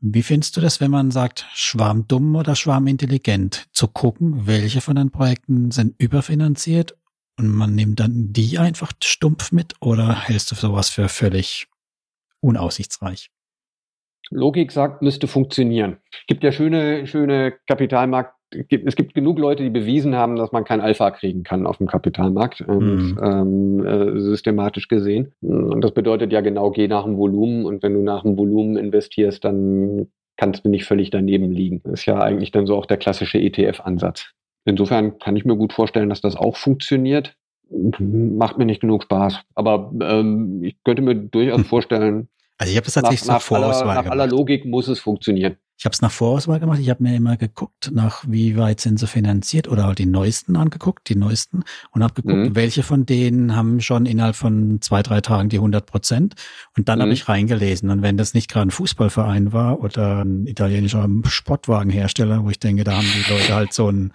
Wie findest du das, wenn man sagt, schwarmdumm oder schwarmintelligent, zu gucken, welche von den Projekten sind überfinanziert und man nimmt dann die einfach stumpf mit oder hältst du sowas für völlig unaussichtsreich? Logik sagt, müsste funktionieren. Gibt ja schöne, schöne Kapitalmarkt es gibt genug Leute, die bewiesen haben, dass man kein Alpha kriegen kann auf dem Kapitalmarkt, und, mhm. ähm, äh, systematisch gesehen. Und das bedeutet ja genau, geh nach dem Volumen und wenn du nach dem Volumen investierst, dann kannst du nicht völlig daneben liegen. Ist ja eigentlich dann so auch der klassische ETF-Ansatz. Insofern kann ich mir gut vorstellen, dass das auch funktioniert. Macht mir nicht genug Spaß. Aber ähm, ich könnte mir durchaus vorstellen, also ich habe das tatsächlich nach, so nach, aller, nach aller Logik muss es funktionieren. Ich habe es nach Vorauswahl gemacht. Ich habe mir immer geguckt, nach wie weit sind sie finanziert oder halt die neuesten angeguckt, die neuesten und habe geguckt, mhm. welche von denen haben schon innerhalb von zwei, drei Tagen die 100 Prozent. Und dann mhm. habe ich reingelesen. Und wenn das nicht gerade ein Fußballverein war oder ein italienischer Sportwagenhersteller, wo ich denke, da haben die Leute halt so ein,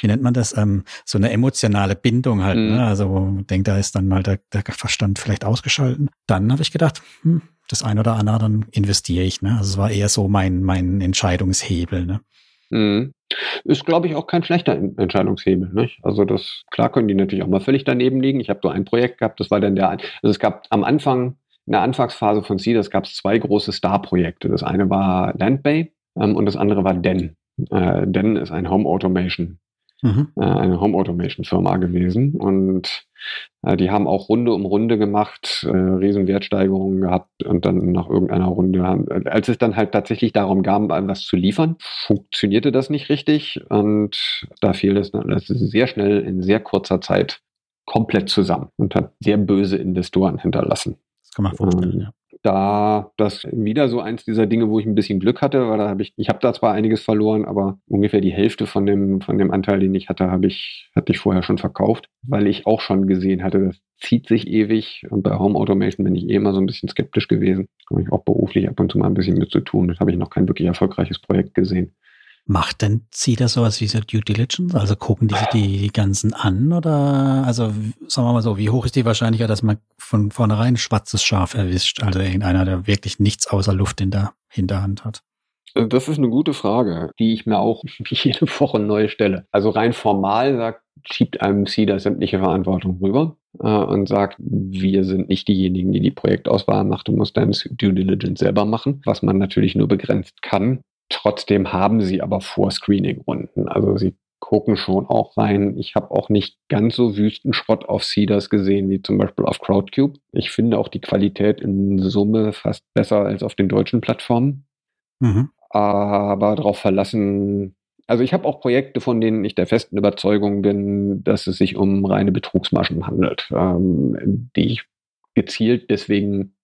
wie nennt man das, ähm, so eine emotionale Bindung halt. Mhm. Ne? Also denke, da ist dann halt der, der Verstand vielleicht ausgeschalten. Dann habe ich gedacht, hm, das ein oder andere, dann investiere ich. Ne? Also es war eher so mein, mein Entscheidungshebel. Ne? Mhm. Ist, glaube ich, auch kein schlechter Entscheidungshebel. Nicht? Also das, klar können die natürlich auch mal völlig daneben liegen. Ich habe so ein Projekt gehabt, das war dann der, also es gab am Anfang, in der Anfangsphase von Cedars gab es zwei große Star-Projekte. Das eine war Landbay ähm, und das andere war Den. Äh, Den ist ein Home Automation mhm. äh, eine Home Automation Firma gewesen und äh, die haben auch Runde um Runde gemacht, äh, riesen Wertsteigerungen gehabt und dann nach irgendeiner Runde, haben, äh, als es dann halt tatsächlich darum kam, was zu liefern, funktionierte das nicht richtig und da fiel es dann das sehr schnell in sehr kurzer Zeit komplett zusammen und hat sehr böse Investoren hinterlassen. Das kann man vorstellen, ähm, ja da das wieder so eins dieser Dinge, wo ich ein bisschen Glück hatte, weil da habe ich, ich habe da zwar einiges verloren, aber ungefähr die Hälfte von dem, von dem Anteil, den ich hatte, habe ich, hatte ich vorher schon verkauft, weil ich auch schon gesehen hatte, das zieht sich ewig und bei Home Automation bin ich eh immer so ein bisschen skeptisch gewesen. Habe ich auch beruflich ab und zu mal ein bisschen mit zu tun. Das habe ich noch kein wirklich erfolgreiches Projekt gesehen. Macht denn da sowas wie so Due Diligence? Also gucken die sich die, ganzen an oder also sagen wir mal so, wie hoch ist die Wahrscheinlichkeit, dass man von vornherein ein schwarzes Schaf erwischt? Also irgendeiner, der wirklich nichts außer Luft in der Hinterhand hat. Das ist eine gute Frage, die ich mir auch jede Woche neu stelle. Also rein formal sagt, schiebt einem CEDA sämtliche Verantwortung rüber äh, und sagt, wir sind nicht diejenigen, die die Projektauswahl macht, du musst deine Due Diligence selber machen, was man natürlich nur begrenzt kann. Trotzdem haben sie aber Vor-Screening-Runden. Also sie gucken schon auch rein. Ich habe auch nicht ganz so Wüstenschrott auf Cedars gesehen wie zum Beispiel auf Crowdcube. Ich finde auch die Qualität in Summe fast besser als auf den deutschen Plattformen. Mhm. Aber darauf verlassen. Also ich habe auch Projekte, von denen ich der festen Überzeugung bin, dass es sich um reine Betrugsmaschen handelt, ähm, die ich gezielt deswegen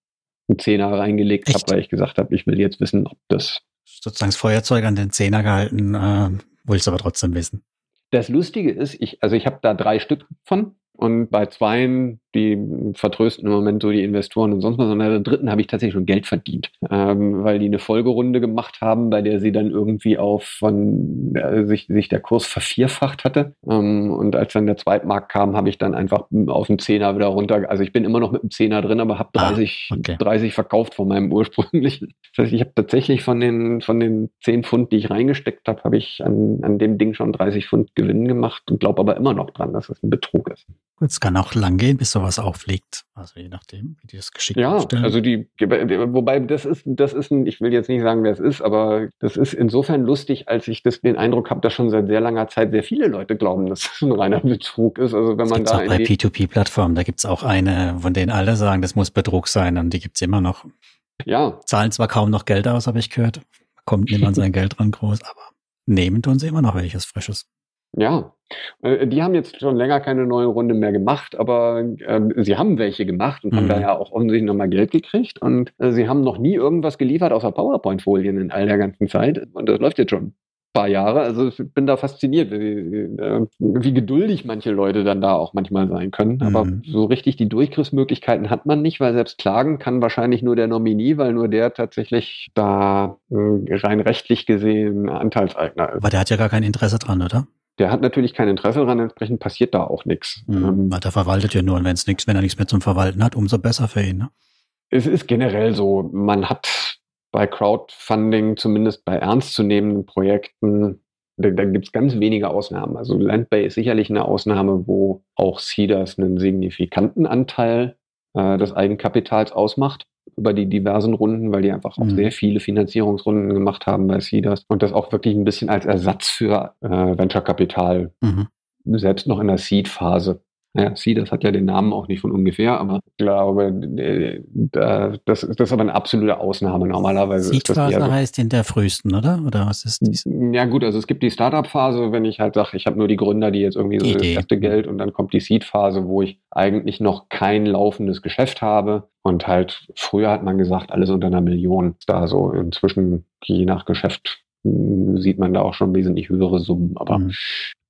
einen Zehner reingelegt habe, weil ich gesagt habe, ich will jetzt wissen, ob das sozusagen das Feuerzeug an den Zehner gehalten, äh, willst aber trotzdem wissen. Das Lustige ist, ich, also ich habe da drei Stück von und bei zweien die vertrösten im Moment so die Investoren und sonst was. Bei der dritten habe ich tatsächlich schon Geld verdient, ähm, weil die eine Folgerunde gemacht haben, bei der sie dann irgendwie auf von äh, sich, sich der Kurs vervierfacht hatte. Ähm, und als dann der Zweitmarkt kam, habe ich dann einfach auf den Zehner wieder runter. Also ich bin immer noch mit dem Zehner drin, aber habe 30, ah, okay. 30 verkauft von meinem ursprünglichen. Das heißt, ich habe tatsächlich von den von den 10 Pfund, die ich reingesteckt habe, habe ich an, an dem Ding schon 30 Pfund Gewinn gemacht und glaube aber immer noch dran, dass es ein Betrug ist. Es kann auch lang gehen, bis sowas auffliegt. Also je nachdem, wie die das geschickt Ja, aufstellen. also die, wobei das ist, das ist ein, ich will jetzt nicht sagen, wer es ist, aber das ist insofern lustig, als ich das, den Eindruck habe, dass schon seit sehr langer Zeit sehr viele Leute glauben, dass es ein reiner Betrug ist. Also wenn das man da auch bei P2P-Plattformen, da gibt's auch eine, von denen alle sagen, das muss Betrug sein und die gibt's immer noch. Ja. Zahlen zwar kaum noch Geld aus, habe ich gehört. Kommt niemand sein Geld dran groß, aber nehmen tun sie immer noch welches Frisches. Ja, äh, die haben jetzt schon länger keine neue Runde mehr gemacht, aber äh, sie haben welche gemacht und mhm. haben da ja auch offensichtlich nochmal Geld gekriegt. Und äh, sie haben noch nie irgendwas geliefert außer PowerPoint-Folien in all der ganzen Zeit. Und das läuft jetzt schon paar Jahre. Also ich bin da fasziniert, wie, wie, geduldig manche Leute dann da auch manchmal sein können. Mhm. Aber so richtig die Durchgriffsmöglichkeiten hat man nicht, weil selbst klagen kann wahrscheinlich nur der Nominee, weil nur der tatsächlich da äh, rein rechtlich gesehen Anteilseigner ist. Aber der hat ja gar kein Interesse dran, oder? Der hat natürlich kein Interesse daran, entsprechend passiert da auch nichts. Mhm, ähm, der verwaltet ja nur und wenn es nichts, wenn er nichts mehr zum Verwalten hat, umso besser für ihn. Ne? Es ist generell so, man hat bei Crowdfunding, zumindest bei ernstzunehmenden Projekten, da, da gibt es ganz wenige Ausnahmen. Also Landbay ist sicherlich eine Ausnahme, wo auch Seeders einen signifikanten Anteil äh, des Eigenkapitals ausmacht über die diversen Runden, weil die einfach auch mhm. sehr viele Finanzierungsrunden gemacht haben bei Seeders und das auch wirklich ein bisschen als Ersatz für äh, Venture-Kapital mhm. selbst noch in der Seed-Phase ja, sie, das hat ja den Namen auch nicht von ungefähr, aber ich glaube, das, das ist aber eine absolute Ausnahme normalerweise. Seed-Phase so. heißt in der frühesten, oder? Oder was ist dies? Ja gut, also es gibt die Startup-Phase, wenn ich halt sage, ich habe nur die Gründer, die jetzt irgendwie so das erste Geld und dann kommt die Seed-Phase, wo ich eigentlich noch kein laufendes Geschäft habe und halt früher hat man gesagt, alles unter einer Million. Da so inzwischen je nach Geschäft sieht man da auch schon wesentlich höhere Summen, aber mhm.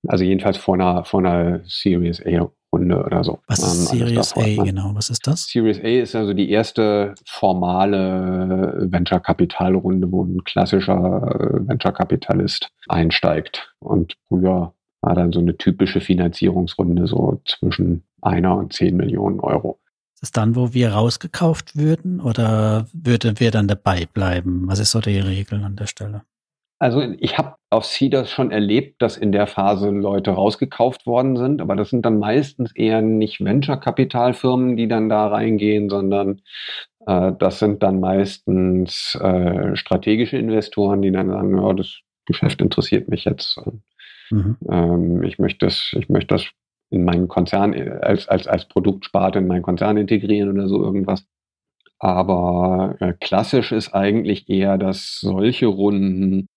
also jedenfalls vor einer, vor einer Series A Runde oder so. Was ist ähm, Series A genau? Was ist das? Series A ist also die erste formale Venture-Kapitalrunde, wo ein klassischer äh, Venture-Kapitalist einsteigt. Und früher war dann so eine typische Finanzierungsrunde so zwischen einer und zehn Millionen Euro. Ist das dann, wo wir rausgekauft würden oder würden wir dann dabei bleiben? Was ist so die Regel an der Stelle? Also ich habe auf Cedars schon erlebt, dass in der Phase Leute rausgekauft worden sind, aber das sind dann meistens eher nicht Venture-Kapitalfirmen, die dann da reingehen, sondern äh, das sind dann meistens äh, strategische Investoren, die dann sagen, ja, das Geschäft interessiert mich jetzt. Mhm. Ähm, ich möchte das, ich möchte das in meinen Konzern als, als, als Produktsparte in meinen Konzern integrieren oder so irgendwas. Aber äh, klassisch ist eigentlich eher, dass solche Runden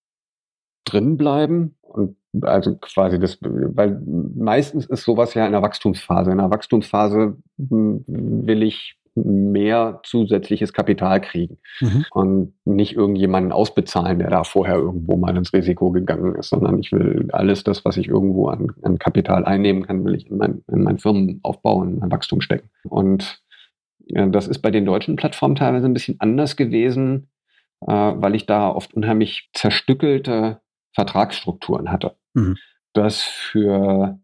drin bleiben und also quasi das, weil meistens ist sowas ja in der Wachstumsphase. In der Wachstumsphase hm, will ich mehr zusätzliches Kapital kriegen mhm. und nicht irgendjemanden ausbezahlen, der da vorher irgendwo mal ins Risiko gegangen ist, sondern ich will alles das, was ich irgendwo an, an Kapital einnehmen kann, will ich in mein, in mein Firmenaufbau, in mein Wachstum stecken. Und ja, das ist bei den deutschen Plattformen teilweise ein bisschen anders gewesen, äh, weil ich da oft unheimlich zerstückelte Vertragsstrukturen hatte. Mhm. Das für,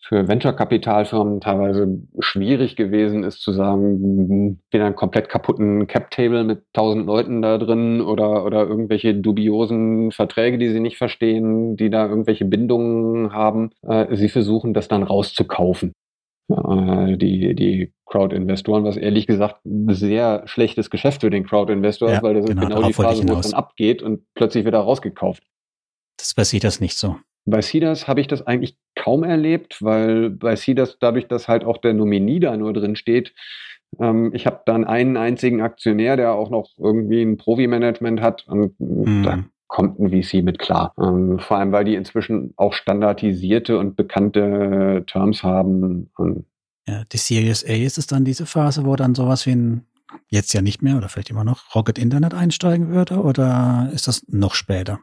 für Venture-Kapitalfirmen teilweise schwierig gewesen ist zu sagen, wieder einen komplett kaputten Cap-Table mit tausend Leuten da drin oder, oder irgendwelche dubiosen Verträge, die sie nicht verstehen, die da irgendwelche Bindungen haben. Äh, sie versuchen das dann rauszukaufen. Äh, die, die Crowd-Investoren, was ehrlich gesagt ein sehr schlechtes Geschäft für den Crowd-Investor ja, ist, weil das genau, ist genau die Phase, wo es dann abgeht und plötzlich wieder rausgekauft. Das bei Cedars nicht so. Bei Cedars habe ich das eigentlich kaum erlebt, weil bei Cedars dadurch, dass halt auch der Nominee da nur drin steht, ähm, ich habe dann einen einzigen Aktionär, der auch noch irgendwie ein Profi-Management hat und mhm. da kommt ein VC mit klar. Ähm, vor allem, weil die inzwischen auch standardisierte und bekannte Terms haben. ja, die Series A ist es dann diese Phase, wo dann sowas wie ein jetzt ja nicht mehr oder vielleicht immer noch Rocket Internet einsteigen würde oder ist das noch später?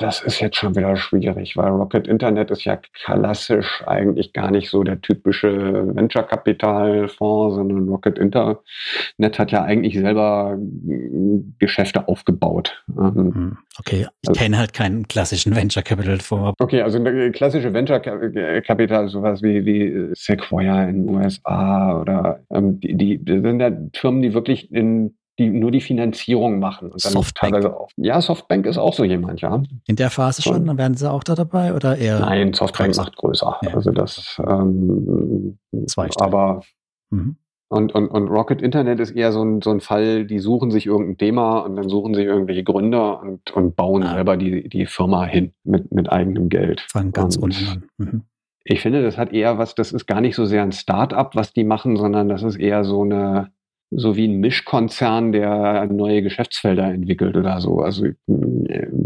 Das ist jetzt schon wieder schwierig, weil Rocket Internet ist ja klassisch eigentlich gar nicht so der typische Venture-Kapital-Fonds, sondern Rocket Internet hat ja eigentlich selber hm, Geschäfte aufgebaut. Ähm, hm, okay, ich also, kenne halt keinen klassischen Venture-Capital-Fonds. Okay, also eine klassische Venture-Capital, sowas wie, wie Sequoia in den USA oder ähm, die, die sind ja Firmen, die wirklich in die nur die Finanzierung machen. Und dann Softbank. teilweise auch. Ja, Softbank ist auch so jemand, ja. In der Phase schon, dann werden sie auch da dabei oder eher? Nein, Softbank größer? macht größer. Ja. Also das, ähm, Zweistellig. aber Mhm. und, und, und Rocket Internet ist eher so ein, so ein Fall, die suchen sich irgendein Thema und dann suchen sich irgendwelche Gründer und, und bauen Ah. selber die, die Firma hin mit, mit eigenem Geld. Fangen ganz unten an. Mhm. Ich finde, das hat eher was, das ist gar nicht so sehr ein Start-up, was die machen, sondern das ist eher so eine, so wie ein Mischkonzern, der neue Geschäftsfelder entwickelt oder so. Also ich,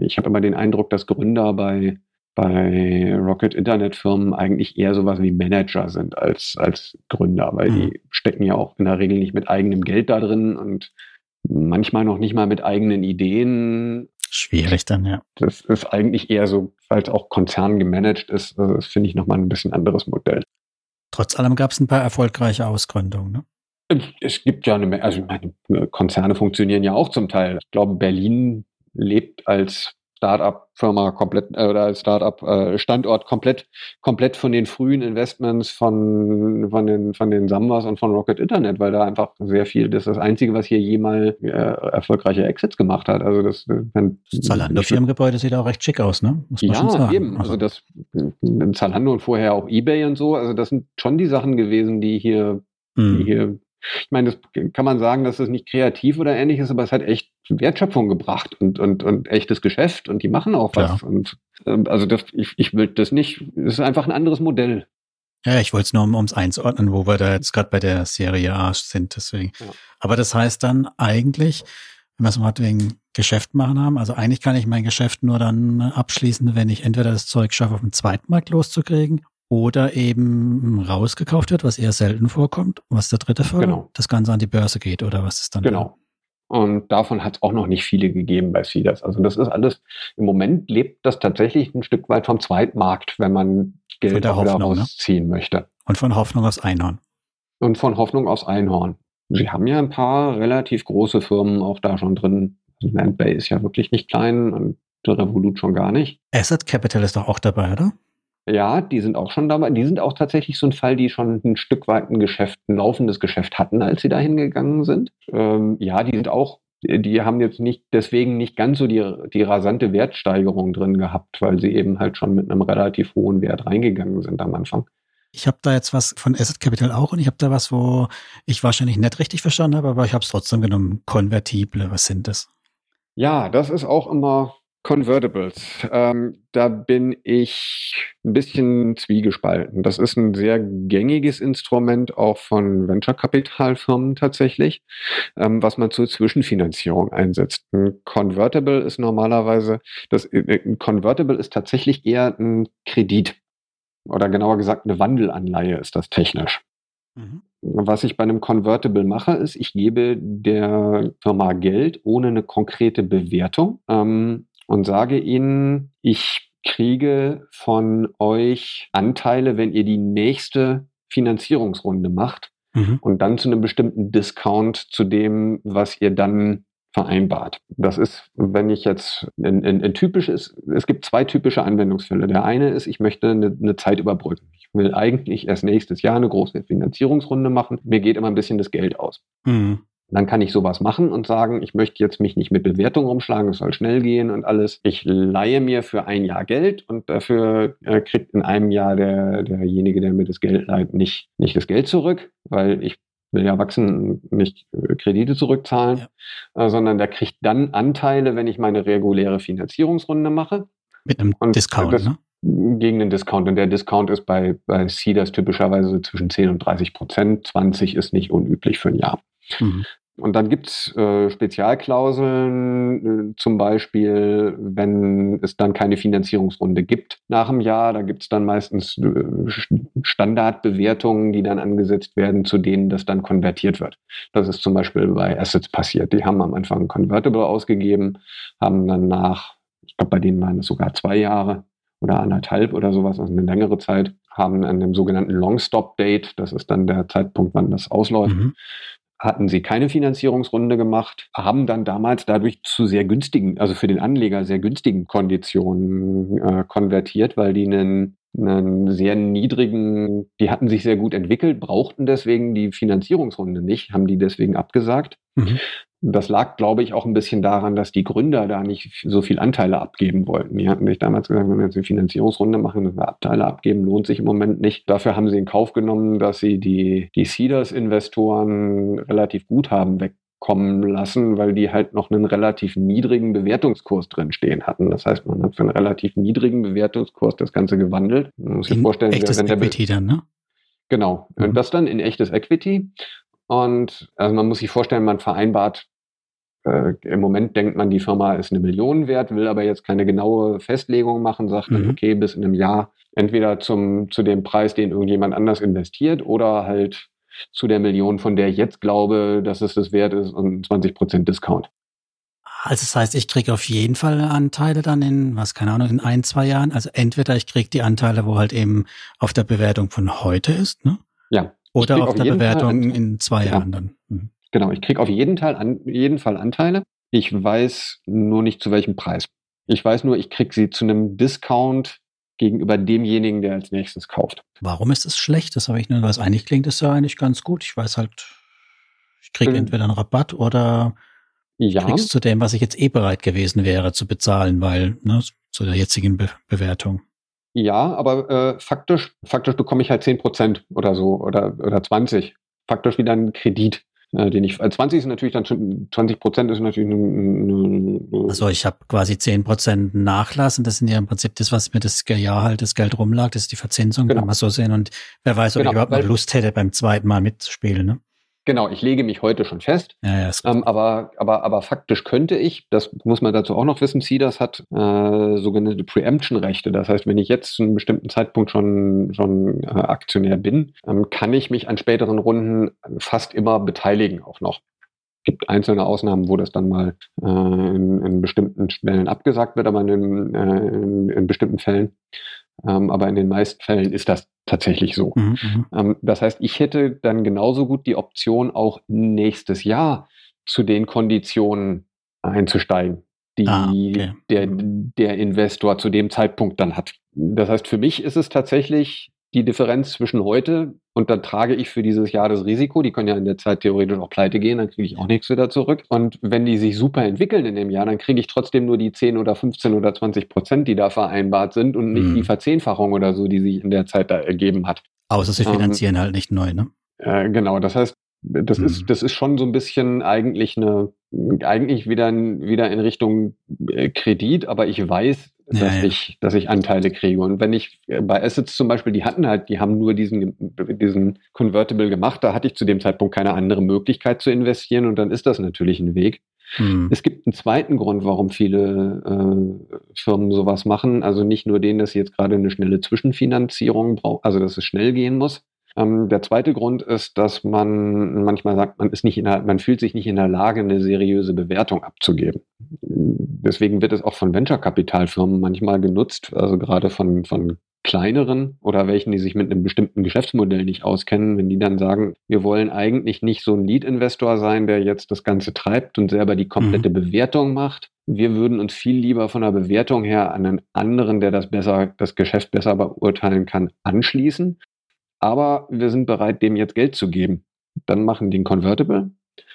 ich habe immer den Eindruck, dass Gründer bei, bei Rocket Internet Firmen eigentlich eher sowas wie Manager sind als, als Gründer, weil Mhm. die stecken ja auch in der Regel nicht mit eigenem Geld da drin und manchmal noch nicht mal mit eigenen Ideen. Schwierig dann, ja. Das ist eigentlich eher so, weil es auch Konzern gemanagt ist, also das finde ich nochmal ein bisschen anderes Modell. Trotz allem gab es ein paar erfolgreiche Ausgründungen. Ne? Es gibt ja eine Menge, also Konzerne funktionieren ja auch zum Teil. Ich glaube, Berlin lebt als Start-up-Firma komplett äh, oder als Start-up-Standort komplett, komplett von den frühen Investments von, von den, von den Sambas und von Rocket Internet, weil da einfach sehr viel, das ist das Einzige, was hier jemals äh, erfolgreiche Exits gemacht hat. Also das, äh, wenn, Das Zalando-Firmengebäude sieht auch recht schick aus, ne? Muss man schon ja, sagen. eben. Also das äh, Zalando und vorher auch Ebay und so. Also das sind schon die Sachen gewesen, die hier die Mhm. hier, ich meine, das kann man sagen, dass das nicht kreativ oder ähnlich ist, aber es hat echt Wertschöpfung gebracht und, und, und echtes Geschäft und die machen auch was. Und ähm, also das, ich, ich will das nicht, es ist einfach ein anderes Modell. Ja, ich wollte es nur, um es einzuordnen, wo wir da jetzt gerade bei der Serie A sind, deswegen. Ja. Aber das heißt dann eigentlich, wenn wir es mal wegen Geschäft machen haben, also eigentlich kann ich mein Geschäft nur dann abschließen, wenn ich entweder das Zeug schaffe, auf dem Zweitmarkt loszukriegen oder eben rausgekauft wird, was eher selten vorkommt. Was der dritte Fall? Genau. Das Ganze an die Börse geht oder was ist dann? Genau. Und davon hat es auch noch nicht viele gegeben bei Seeders. Also das ist alles, im Moment lebt das tatsächlich ein Stück weit vom Zweitmarkt, wenn man Geld ne? rausziehen möchte. Und von Hoffnung aufs Einhorn. Und von Hoffnung aufs Einhorn. Sie haben ja ein paar relativ große Firmen auch da schon drin. Also Landbay ist ja wirklich nicht klein und Revolut schon gar nicht. Asset Capital ist doch auch dabei, oder? Ja, die sind auch schon dabei. Die sind auch tatsächlich so ein Fall, die schon ein Stück weit ein Geschäft, ein laufendes Geschäft hatten, als sie da hingegangen sind. Ähm, ja, die sind auch, die haben jetzt nicht, deswegen nicht ganz so die, die rasante Wertsteigerung drin gehabt, weil sie eben halt schon mit einem relativ hohen Wert reingegangen sind am Anfang. Ich habe da jetzt was von Asset Capital auch und ich habe da was, wo ich wahrscheinlich nicht richtig verstanden habe, aber ich habe es trotzdem genommen. Konvertible, was sind das? Ja, das ist auch immer Convertibles. Ähm, da bin ich ein bisschen zwiegespalten. Das ist ein sehr gängiges Instrument auch von Venture-Kapitalfirmen tatsächlich, ähm, was man zur Zwischenfinanzierung einsetzt. Ein Convertible ist normalerweise, das, äh, ein Convertible ist tatsächlich eher ein Kredit. Oder genauer gesagt, eine Wandelanleihe ist das technisch. Mhm. Was ich bei einem Convertible mache, ist, ich gebe der Firma Geld ohne eine konkrete Bewertung ähm, und sage ihnen, ich kriege von euch Anteile, wenn ihr die nächste Finanzierungsrunde macht Mhm. und dann zu einem bestimmten Discount zu dem, was ihr dann vereinbart. Das ist, wenn ich jetzt ein, ein, ein typisches, es gibt zwei typische Anwendungsfälle. Der eine ist, ich möchte eine, eine Zeit überbrücken. Ich will eigentlich erst nächstes Jahr eine große Finanzierungsrunde machen. Mir geht immer ein bisschen das Geld aus. Mhm. Dann kann ich sowas machen und sagen, ich möchte jetzt mich nicht mit Bewertung rumschlagen, es soll schnell gehen und alles. Ich leihe mir für ein Jahr Geld und dafür äh, kriegt in einem Jahr der, derjenige, der mir das Geld leiht, nicht, nicht das Geld zurück, weil ich will ja wachsen nicht äh, Kredite zurückzahlen, äh, sondern der kriegt dann Anteile, wenn ich meine reguläre Finanzierungsrunde mache Mit einem Und Discount, das- ne? gegen den Discount. Und der Discount ist bei, bei Seeders typischerweise zwischen 10 und 30 Prozent. 20 ist nicht unüblich für ein Jahr. Mhm. Und dann gibt's äh, Spezialklauseln, äh, zum Beispiel, wenn es dann keine Finanzierungsrunde gibt nach einem Jahr, da gibt's dann meistens äh, Standardbewertungen, die dann angesetzt werden, zu denen das dann konvertiert wird. Das ist zum Beispiel bei Assets passiert. Die haben am Anfang ein Convertible ausgegeben, haben dann nach, ich glaube, bei denen waren es sogar zwei Jahre oder anderthalb oder sowas, also eine längere Zeit, haben an dem sogenannten Long-Stop-Date, das ist dann der Zeitpunkt, wann das ausläuft, Mhm. Hatten sie keine Finanzierungsrunde gemacht, haben dann damals dadurch zu sehr günstigen, also für den Anleger sehr günstigen Konditionen äh, konvertiert, weil die einen, einen sehr niedrigen, die hatten sich sehr gut entwickelt, brauchten deswegen die Finanzierungsrunde nicht, haben die deswegen abgesagt. Mhm. Das lag, glaube ich, auch ein bisschen daran, dass die Gründer da nicht so viel Anteile abgeben wollten. Die hatten sich damals gesagt, wenn wir jetzt eine Finanzierungsrunde machen, müssen wir Abteile abgeben, lohnt sich im Moment nicht. Dafür haben sie in Kauf genommen, dass sie die, die Seeders-Investoren relativ gut haben wegkommen lassen, weil die halt noch einen relativ niedrigen Bewertungskurs drin stehen hatten. Das heißt, man hat für einen relativ niedrigen Bewertungskurs das Ganze gewandelt. Man muss sich vorstellen, echtes wenn Equity dann, ne? Genau. Mhm. Und das dann in echtes Equity. Und also man muss sich vorstellen, man vereinbart, äh, im Moment denkt man, die Firma ist eine Million wert, will aber jetzt keine genaue Festlegung machen, sagt dann, mhm. okay, bis in einem Jahr entweder zum, zu dem Preis, den irgendjemand anders investiert oder halt zu der Million, von der ich jetzt glaube, dass es das wert ist und 20 Prozent Discount. Also das heißt, ich kriege auf jeden Fall Anteile dann in, was keine Ahnung, in ein, zwei Jahren. Also entweder ich kriege die Anteile, wo halt eben auf der Bewertung von heute ist, ne? Ja. Oder auf, auf der Bewertung in zwei genau. Jahren dann. Genau, ich kriege auf jeden, Teil an, jeden Fall Anteile. Ich weiß nur nicht zu welchem Preis. Ich weiß nur, ich kriege sie zu einem Discount gegenüber demjenigen, der als nächstes kauft. Warum ist es schlecht? Das habe ich nur, was eigentlich klingt, ist ja eigentlich ganz gut. Ich weiß halt, ich kriege ähm, entweder einen Rabatt oder ja. kriegst zu dem, was ich jetzt eh bereit gewesen wäre zu bezahlen, weil ne, zu der jetzigen Be Bewertung. Ja, aber äh, faktisch, faktisch bekomme ich halt 10 Prozent oder so oder, oder 20. Faktisch wieder ein Kredit, äh, den ich, 20 äh, ist natürlich dann schon, 20 Prozent ist natürlich Also ich habe quasi 10 Prozent Nachlass und das sind ja im Prinzip das, was mir das Jahr halt das Geld rumlag, das ist die Verzinsung, genau. kann man so sehen und wer weiß, ob genau, ich überhaupt noch Lust hätte, beim zweiten Mal mitzuspielen, ne? Genau, ich lege mich heute schon fest. Ja, ja, ähm, aber, aber, aber faktisch könnte ich, das muss man dazu auch noch wissen, CIDAS hat äh, sogenannte Preemption-Rechte. Das heißt, wenn ich jetzt zu einem bestimmten Zeitpunkt schon, schon äh, Aktionär bin, ähm, kann ich mich an späteren Runden fast immer beteiligen auch noch gibt einzelne Ausnahmen, wo das dann mal äh, in, in, bestimmten Stellen abgesagt wird, aber in, äh, in, in bestimmten Fällen. Ähm, aber in den meisten Fällen ist das tatsächlich so. Mhm, mhm, ähm, das heißt, ich hätte dann genauso gut die Option, auch nächstes Jahr zu den Konditionen einzusteigen, die ah, okay. der, der Investor zu dem Zeitpunkt dann hat. Das heißt, für mich ist es tatsächlich die Differenz zwischen heute und dann trage ich für dieses Jahr das Risiko. Die können ja in der Zeit theoretisch auch pleite gehen, dann kriege ich auch nichts wieder zurück. Und wenn die sich super entwickeln in dem Jahr, dann kriege ich trotzdem nur die 10 oder 15 oder 20 Prozent, die da vereinbart sind und nicht mhm. die Verzehnfachung oder so, die sich in der Zeit da ergeben hat. Außer sie finanzieren ähm, halt nicht neu, ne? Äh, genau, das heißt, das mhm. ist, das ist schon so ein bisschen eigentlich eine, eigentlich wieder, wieder in Richtung äh, Kredit, aber ich weiß, dass, ja, ja. Ich, dass ich Anteile kriege. Und wenn ich äh, bei Assets zum Beispiel, die hatten halt, die haben nur diesen, diesen Convertible gemacht, da hatte ich zu dem Zeitpunkt keine andere Möglichkeit zu investieren und dann ist das natürlich ein Weg. Hm. Es gibt einen zweiten Grund, warum viele äh, Firmen sowas machen. Also nicht nur den, dass sie jetzt gerade eine schnelle Zwischenfinanzierung brauchen, also dass es schnell gehen muss, ähm, der zweite Grund ist, dass man manchmal sagt, man ist nicht in der, man fühlt sich nicht in der Lage, eine seriöse Bewertung abzugeben. Deswegen wird es auch von Venture-Kapitalfirmen manchmal genutzt, also gerade von, von kleineren oder welchen, die sich mit einem bestimmten Geschäftsmodell nicht auskennen, wenn die dann sagen, wir wollen eigentlich nicht so ein Lead-Investor sein, der jetzt das Ganze treibt und selber die komplette mhm. Bewertung macht. Wir würden uns viel lieber von der Bewertung her an einen anderen, der das besser, das Geschäft besser beurteilen kann, anschließen aber wir sind bereit, dem jetzt Geld zu geben. Dann machen die ein Convertible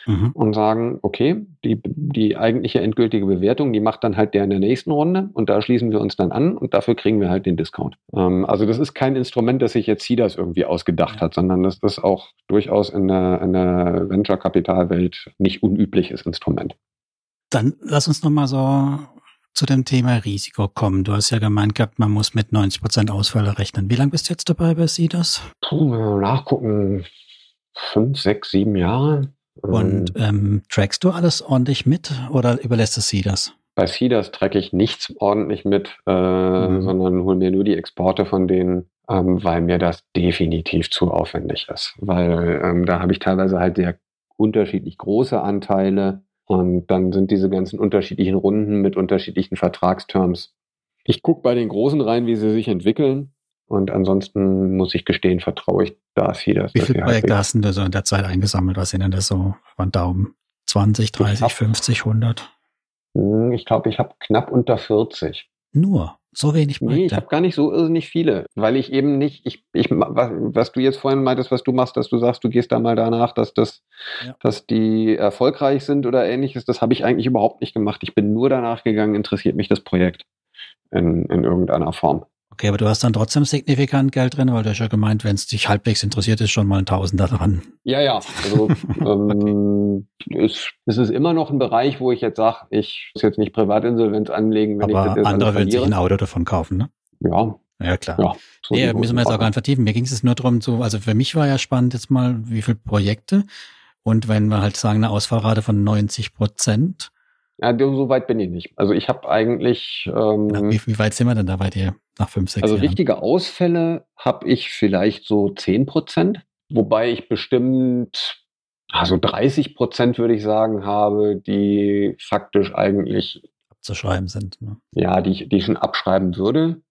mhm. und sagen, okay, die, die eigentliche endgültige Bewertung, die macht dann halt der in der nächsten Runde und da schließen wir uns dann an und dafür kriegen wir halt den Discount. Ähm, also das ist kein Instrument, das sich jetzt CIDAS irgendwie ausgedacht hat, sondern das ist auch durchaus in der, in der Venture-Kapitalwelt nicht unübliches Instrument. Dann lass uns nochmal so zu dem Thema Risiko kommen. Du hast ja gemeint gehabt, man muss mit 90 Prozent Ausfälle rechnen. Wie lange bist du jetzt dabei bei SIDAS? Puh, nachgucken. Fünf, sechs, sieben Jahre. Und ähm, ähm, trackst du alles ordentlich mit oder überlässt es SIDAS? Bei SIDAS tracke ich nichts ordentlich mit, äh, mhm. sondern hole mir nur die Exporte von denen, ähm, weil mir das definitiv zu aufwendig ist. Weil ähm, da habe ich teilweise halt sehr unterschiedlich große Anteile und dann sind diese ganzen unterschiedlichen Runden mit unterschiedlichen Vertragsterms. Ich gucke bei den Großen rein, wie sie sich entwickeln. Und ansonsten muss ich gestehen, vertraue ich da hier. Wie viele Projekte hast du so in der Zeit eingesammelt? Was sind denn das so von Daumen? 20, 30, hab, 50, 100? Ich glaube, ich habe knapp unter 40. Nur? So wenig Projekte? Nee, ich habe gar nicht so irrsinnig viele, weil ich eben nicht, ich, ich, was, was du jetzt vorhin meintest, was du machst, dass du sagst, du gehst da mal danach, dass das, ja. dass die erfolgreich sind oder ähnliches, das habe ich eigentlich überhaupt nicht gemacht. Ich bin nur danach gegangen, interessiert mich das Projekt in, in irgendeiner Form. Okay, aber du hast dann trotzdem signifikant Geld drin, weil du hast ja gemeint, wenn es dich halbwegs interessiert, ist schon mal ein Tausender dran. Ja, ja. Also ähm, es, es ist immer noch ein Bereich, wo ich jetzt sage, ich muss jetzt nicht Privatinsolvenz anlegen, wenn aber ich das jetzt andere würden sich ein Auto davon kaufen, ne? Ja. Ja, klar. Ja, so nee, müssen wir jetzt auch gar nicht vertiefen. Mir ging es nur darum, so, also für mich war ja spannend jetzt mal, wie viele Projekte. Und wenn wir halt sagen, eine Ausfallrate von 90 Prozent, ja, so weit bin ich nicht. Also ich habe eigentlich. Ähm, Na, wie, wie, weit sind wir denn da bei dir nach fünf, sechs also Jahren? Also richtige Ausfälle habe ich vielleicht so zehn Prozent, wobei ich bestimmt also 30 Prozent würde ich sagen habe, die faktisch eigentlich abzuschreiben sind. Ne? Ja, die ich, die ich schon abschreiben würde.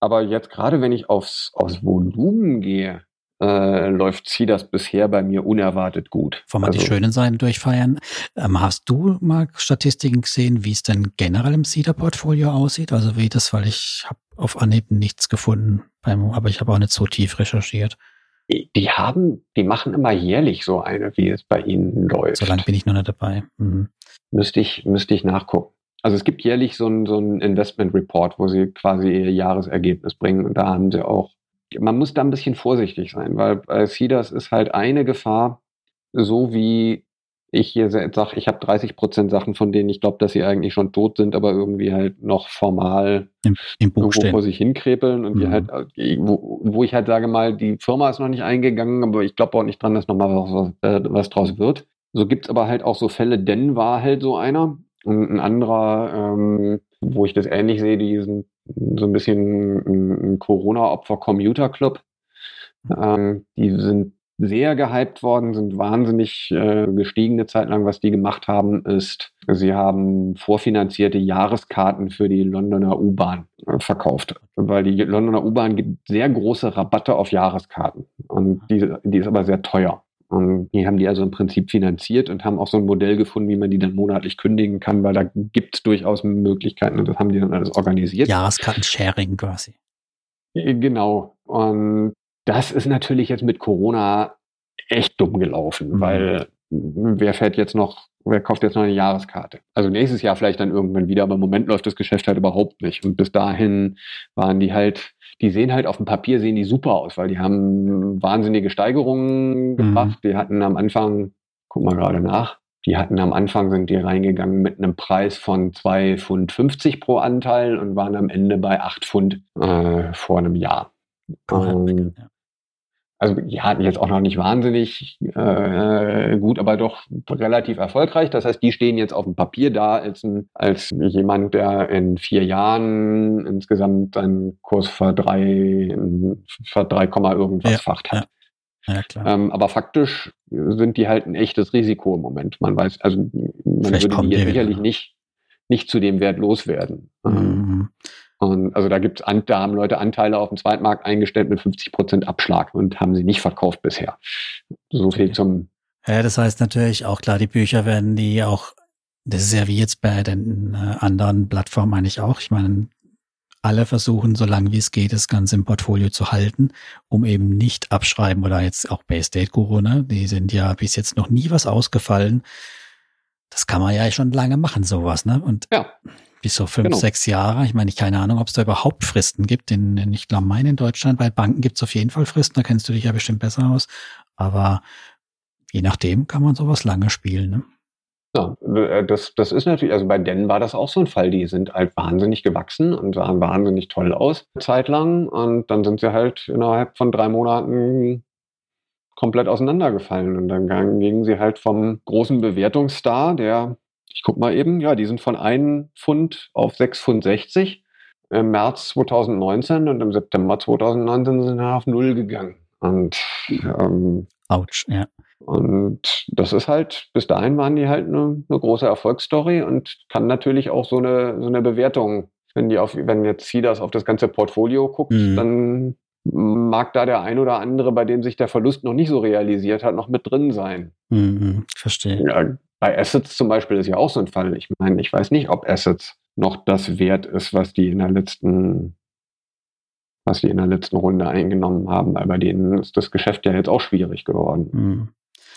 Aber jetzt gerade, wenn ich aufs, aufs Volumen gehe, äh, läuft sie das bisher bei mir unerwartet gut. Wollen wir also, die schönen Seiten durchfeiern? Ähm, hast du mal Statistiken gesehen, wie es denn generell im CEDA-Portfolio aussieht? Also wie das, weil ich habe auf Anhieb nichts gefunden, beim, aber ich habe auch nicht so tief recherchiert. Die haben, die machen immer jährlich so eine, wie es bei ihnen läuft. So lange bin ich noch nicht dabei. Mhm. Müsste ich, müsste ich nachgucken. Also es gibt jährlich so ein, so ein Investment Report, wo sie quasi ihr Jahresergebnis bringen und da haben sie auch man muss da ein bisschen vorsichtig sein, weil bei CIDAS ist halt eine Gefahr, so wie ich hier sage, ich habe 30 Prozent Sachen, von denen ich glaube, dass sie eigentlich schon tot sind, aber irgendwie halt noch formal Im, im Buch irgendwo stehen. vor sich hinkrepeln und mhm. die halt, äh, wo, wo, ich halt sage mal, die Firma ist noch nicht eingegangen, aber ich glaube auch nicht dran, dass nochmal was, was, äh, was draus wird. So gibt's aber halt auch so Fälle, denn war halt so einer und ein anderer, ähm, wo ich das ähnlich sehe, die sind so ein bisschen ein Corona-Opfer-Commuter-Club. Ähm, die sind sehr gehypt worden, sind wahnsinnig äh, gestiegene Zeit lang. Was die gemacht haben, ist, sie haben vorfinanzierte Jahreskarten für die Londoner U-Bahn äh, verkauft, weil die Londoner U-Bahn gibt sehr große Rabatte auf Jahreskarten und die, die ist aber sehr teuer. Und die haben die also im Prinzip finanziert und haben auch so ein Modell gefunden, wie man die dann monatlich kündigen kann, weil da gibt es durchaus Möglichkeiten und das haben die dann alles organisiert. Jahreskarten-Sharing quasi. Äh, genau. Und das ist natürlich jetzt mit Corona echt dumm gelaufen, mhm. weil wer fährt jetzt noch, wer kauft jetzt noch eine Jahreskarte? Also nächstes Jahr vielleicht dann irgendwann wieder, aber im Moment läuft das Geschäft halt überhaupt nicht. Und bis dahin waren die halt die sehen halt auf dem Papier sehen die super aus, weil die haben wahnsinnige Steigerungen mhm. gebracht. Mhm. Die hatten am Anfang, guck mal gerade nach, die hatten am Anfang sind die reingegangen mit einem Preis von 2,50 Pfund pro Anteil und waren am Ende bei 8 Pfund äh, vor einem Jahr. Ähm, ja also die hatten jetzt auch noch nicht wahnsinnig äh, gut, aber doch relativ erfolgreich. Das heißt, die stehen jetzt auf dem Papier da als, ein, als jemand, der in vier Jahren insgesamt seinen Kurs ver drei, ver drei irgendwas ja, facht hat. Ja. Ja. Ähm, aber faktisch sind die halt ein echtes Risiko im Moment. Man weiß, also man Vielleicht würde die sicherlich nicht, nicht zu dem Wert loswerden. Mhm. Und also da gibt's da haben Leute Anteile auf dem Zweitmarkt eingestellt mit 50 Prozent Abschlag und haben sie nicht verkauft bisher. So viel zum. Ja, das heißt natürlich auch klar, die Bücher werden die auch, das ist ja wie jetzt bei den äh, anderen Plattformen eigentlich auch. Ich meine, alle versuchen, so lange wie es geht, das Ganze im Portfolio zu halten, um eben nicht abschreiben oder jetzt auch bei Estate Guru, ne? Die sind ja bis jetzt noch nie was ausgefallen. Das kann man ja schon lange machen, sowas, ne? Und ja bis so fünf, genau. sechs Jahre. Ich meine, ich keine Ahnung, ob es da überhaupt Fristen gibt. In, in ich glaube, meine in Deutschland, bei Banken gibt es auf jeden Fall Fristen, da kennst du dich ja bestimmt besser aus. Aber je nachdem kann man sowas lange spielen. Ne? Ja, äh, das, das ist natürlich, also bei denen war das auch so ein Fall. Die sind halt wahnsinnig gewachsen und sahen wahnsinnig toll aus, zeitlang. Und dann sind sie halt innerhalb von drei Monaten komplett auseinandergefallen. Und dann gingen sie halt vom großen Bewertungsstar, der ich guck mal eben, ja, die sind von 1 Pfund auf 6 Pfund 60 im März 2019 und im September 2019 sind sie auf Null gegangen. Und ähm, Autsch, ja. Und das ist halt, bis dahin waren die halt eine, eine große Erfolgsstory und kann natürlich auch so eine, so eine Bewertung, wenn die auf, wenn jetzt das auf das ganze Portfolio guckt, mhm. dann mag da der ein oder andere, bei dem sich der Verlust noch nicht so realisiert hat, noch mit drin sein. Mhm, verstehe. Ja, bei Assets zum Beispiel ist ja auch so ein Fall. Ich meine, ich weiß nicht, ob Assets noch das wert ist, was die in der letzten, was die in der letzten Runde eingenommen haben, weil bei denen ist das Geschäft ja jetzt auch schwierig geworden. Mhm.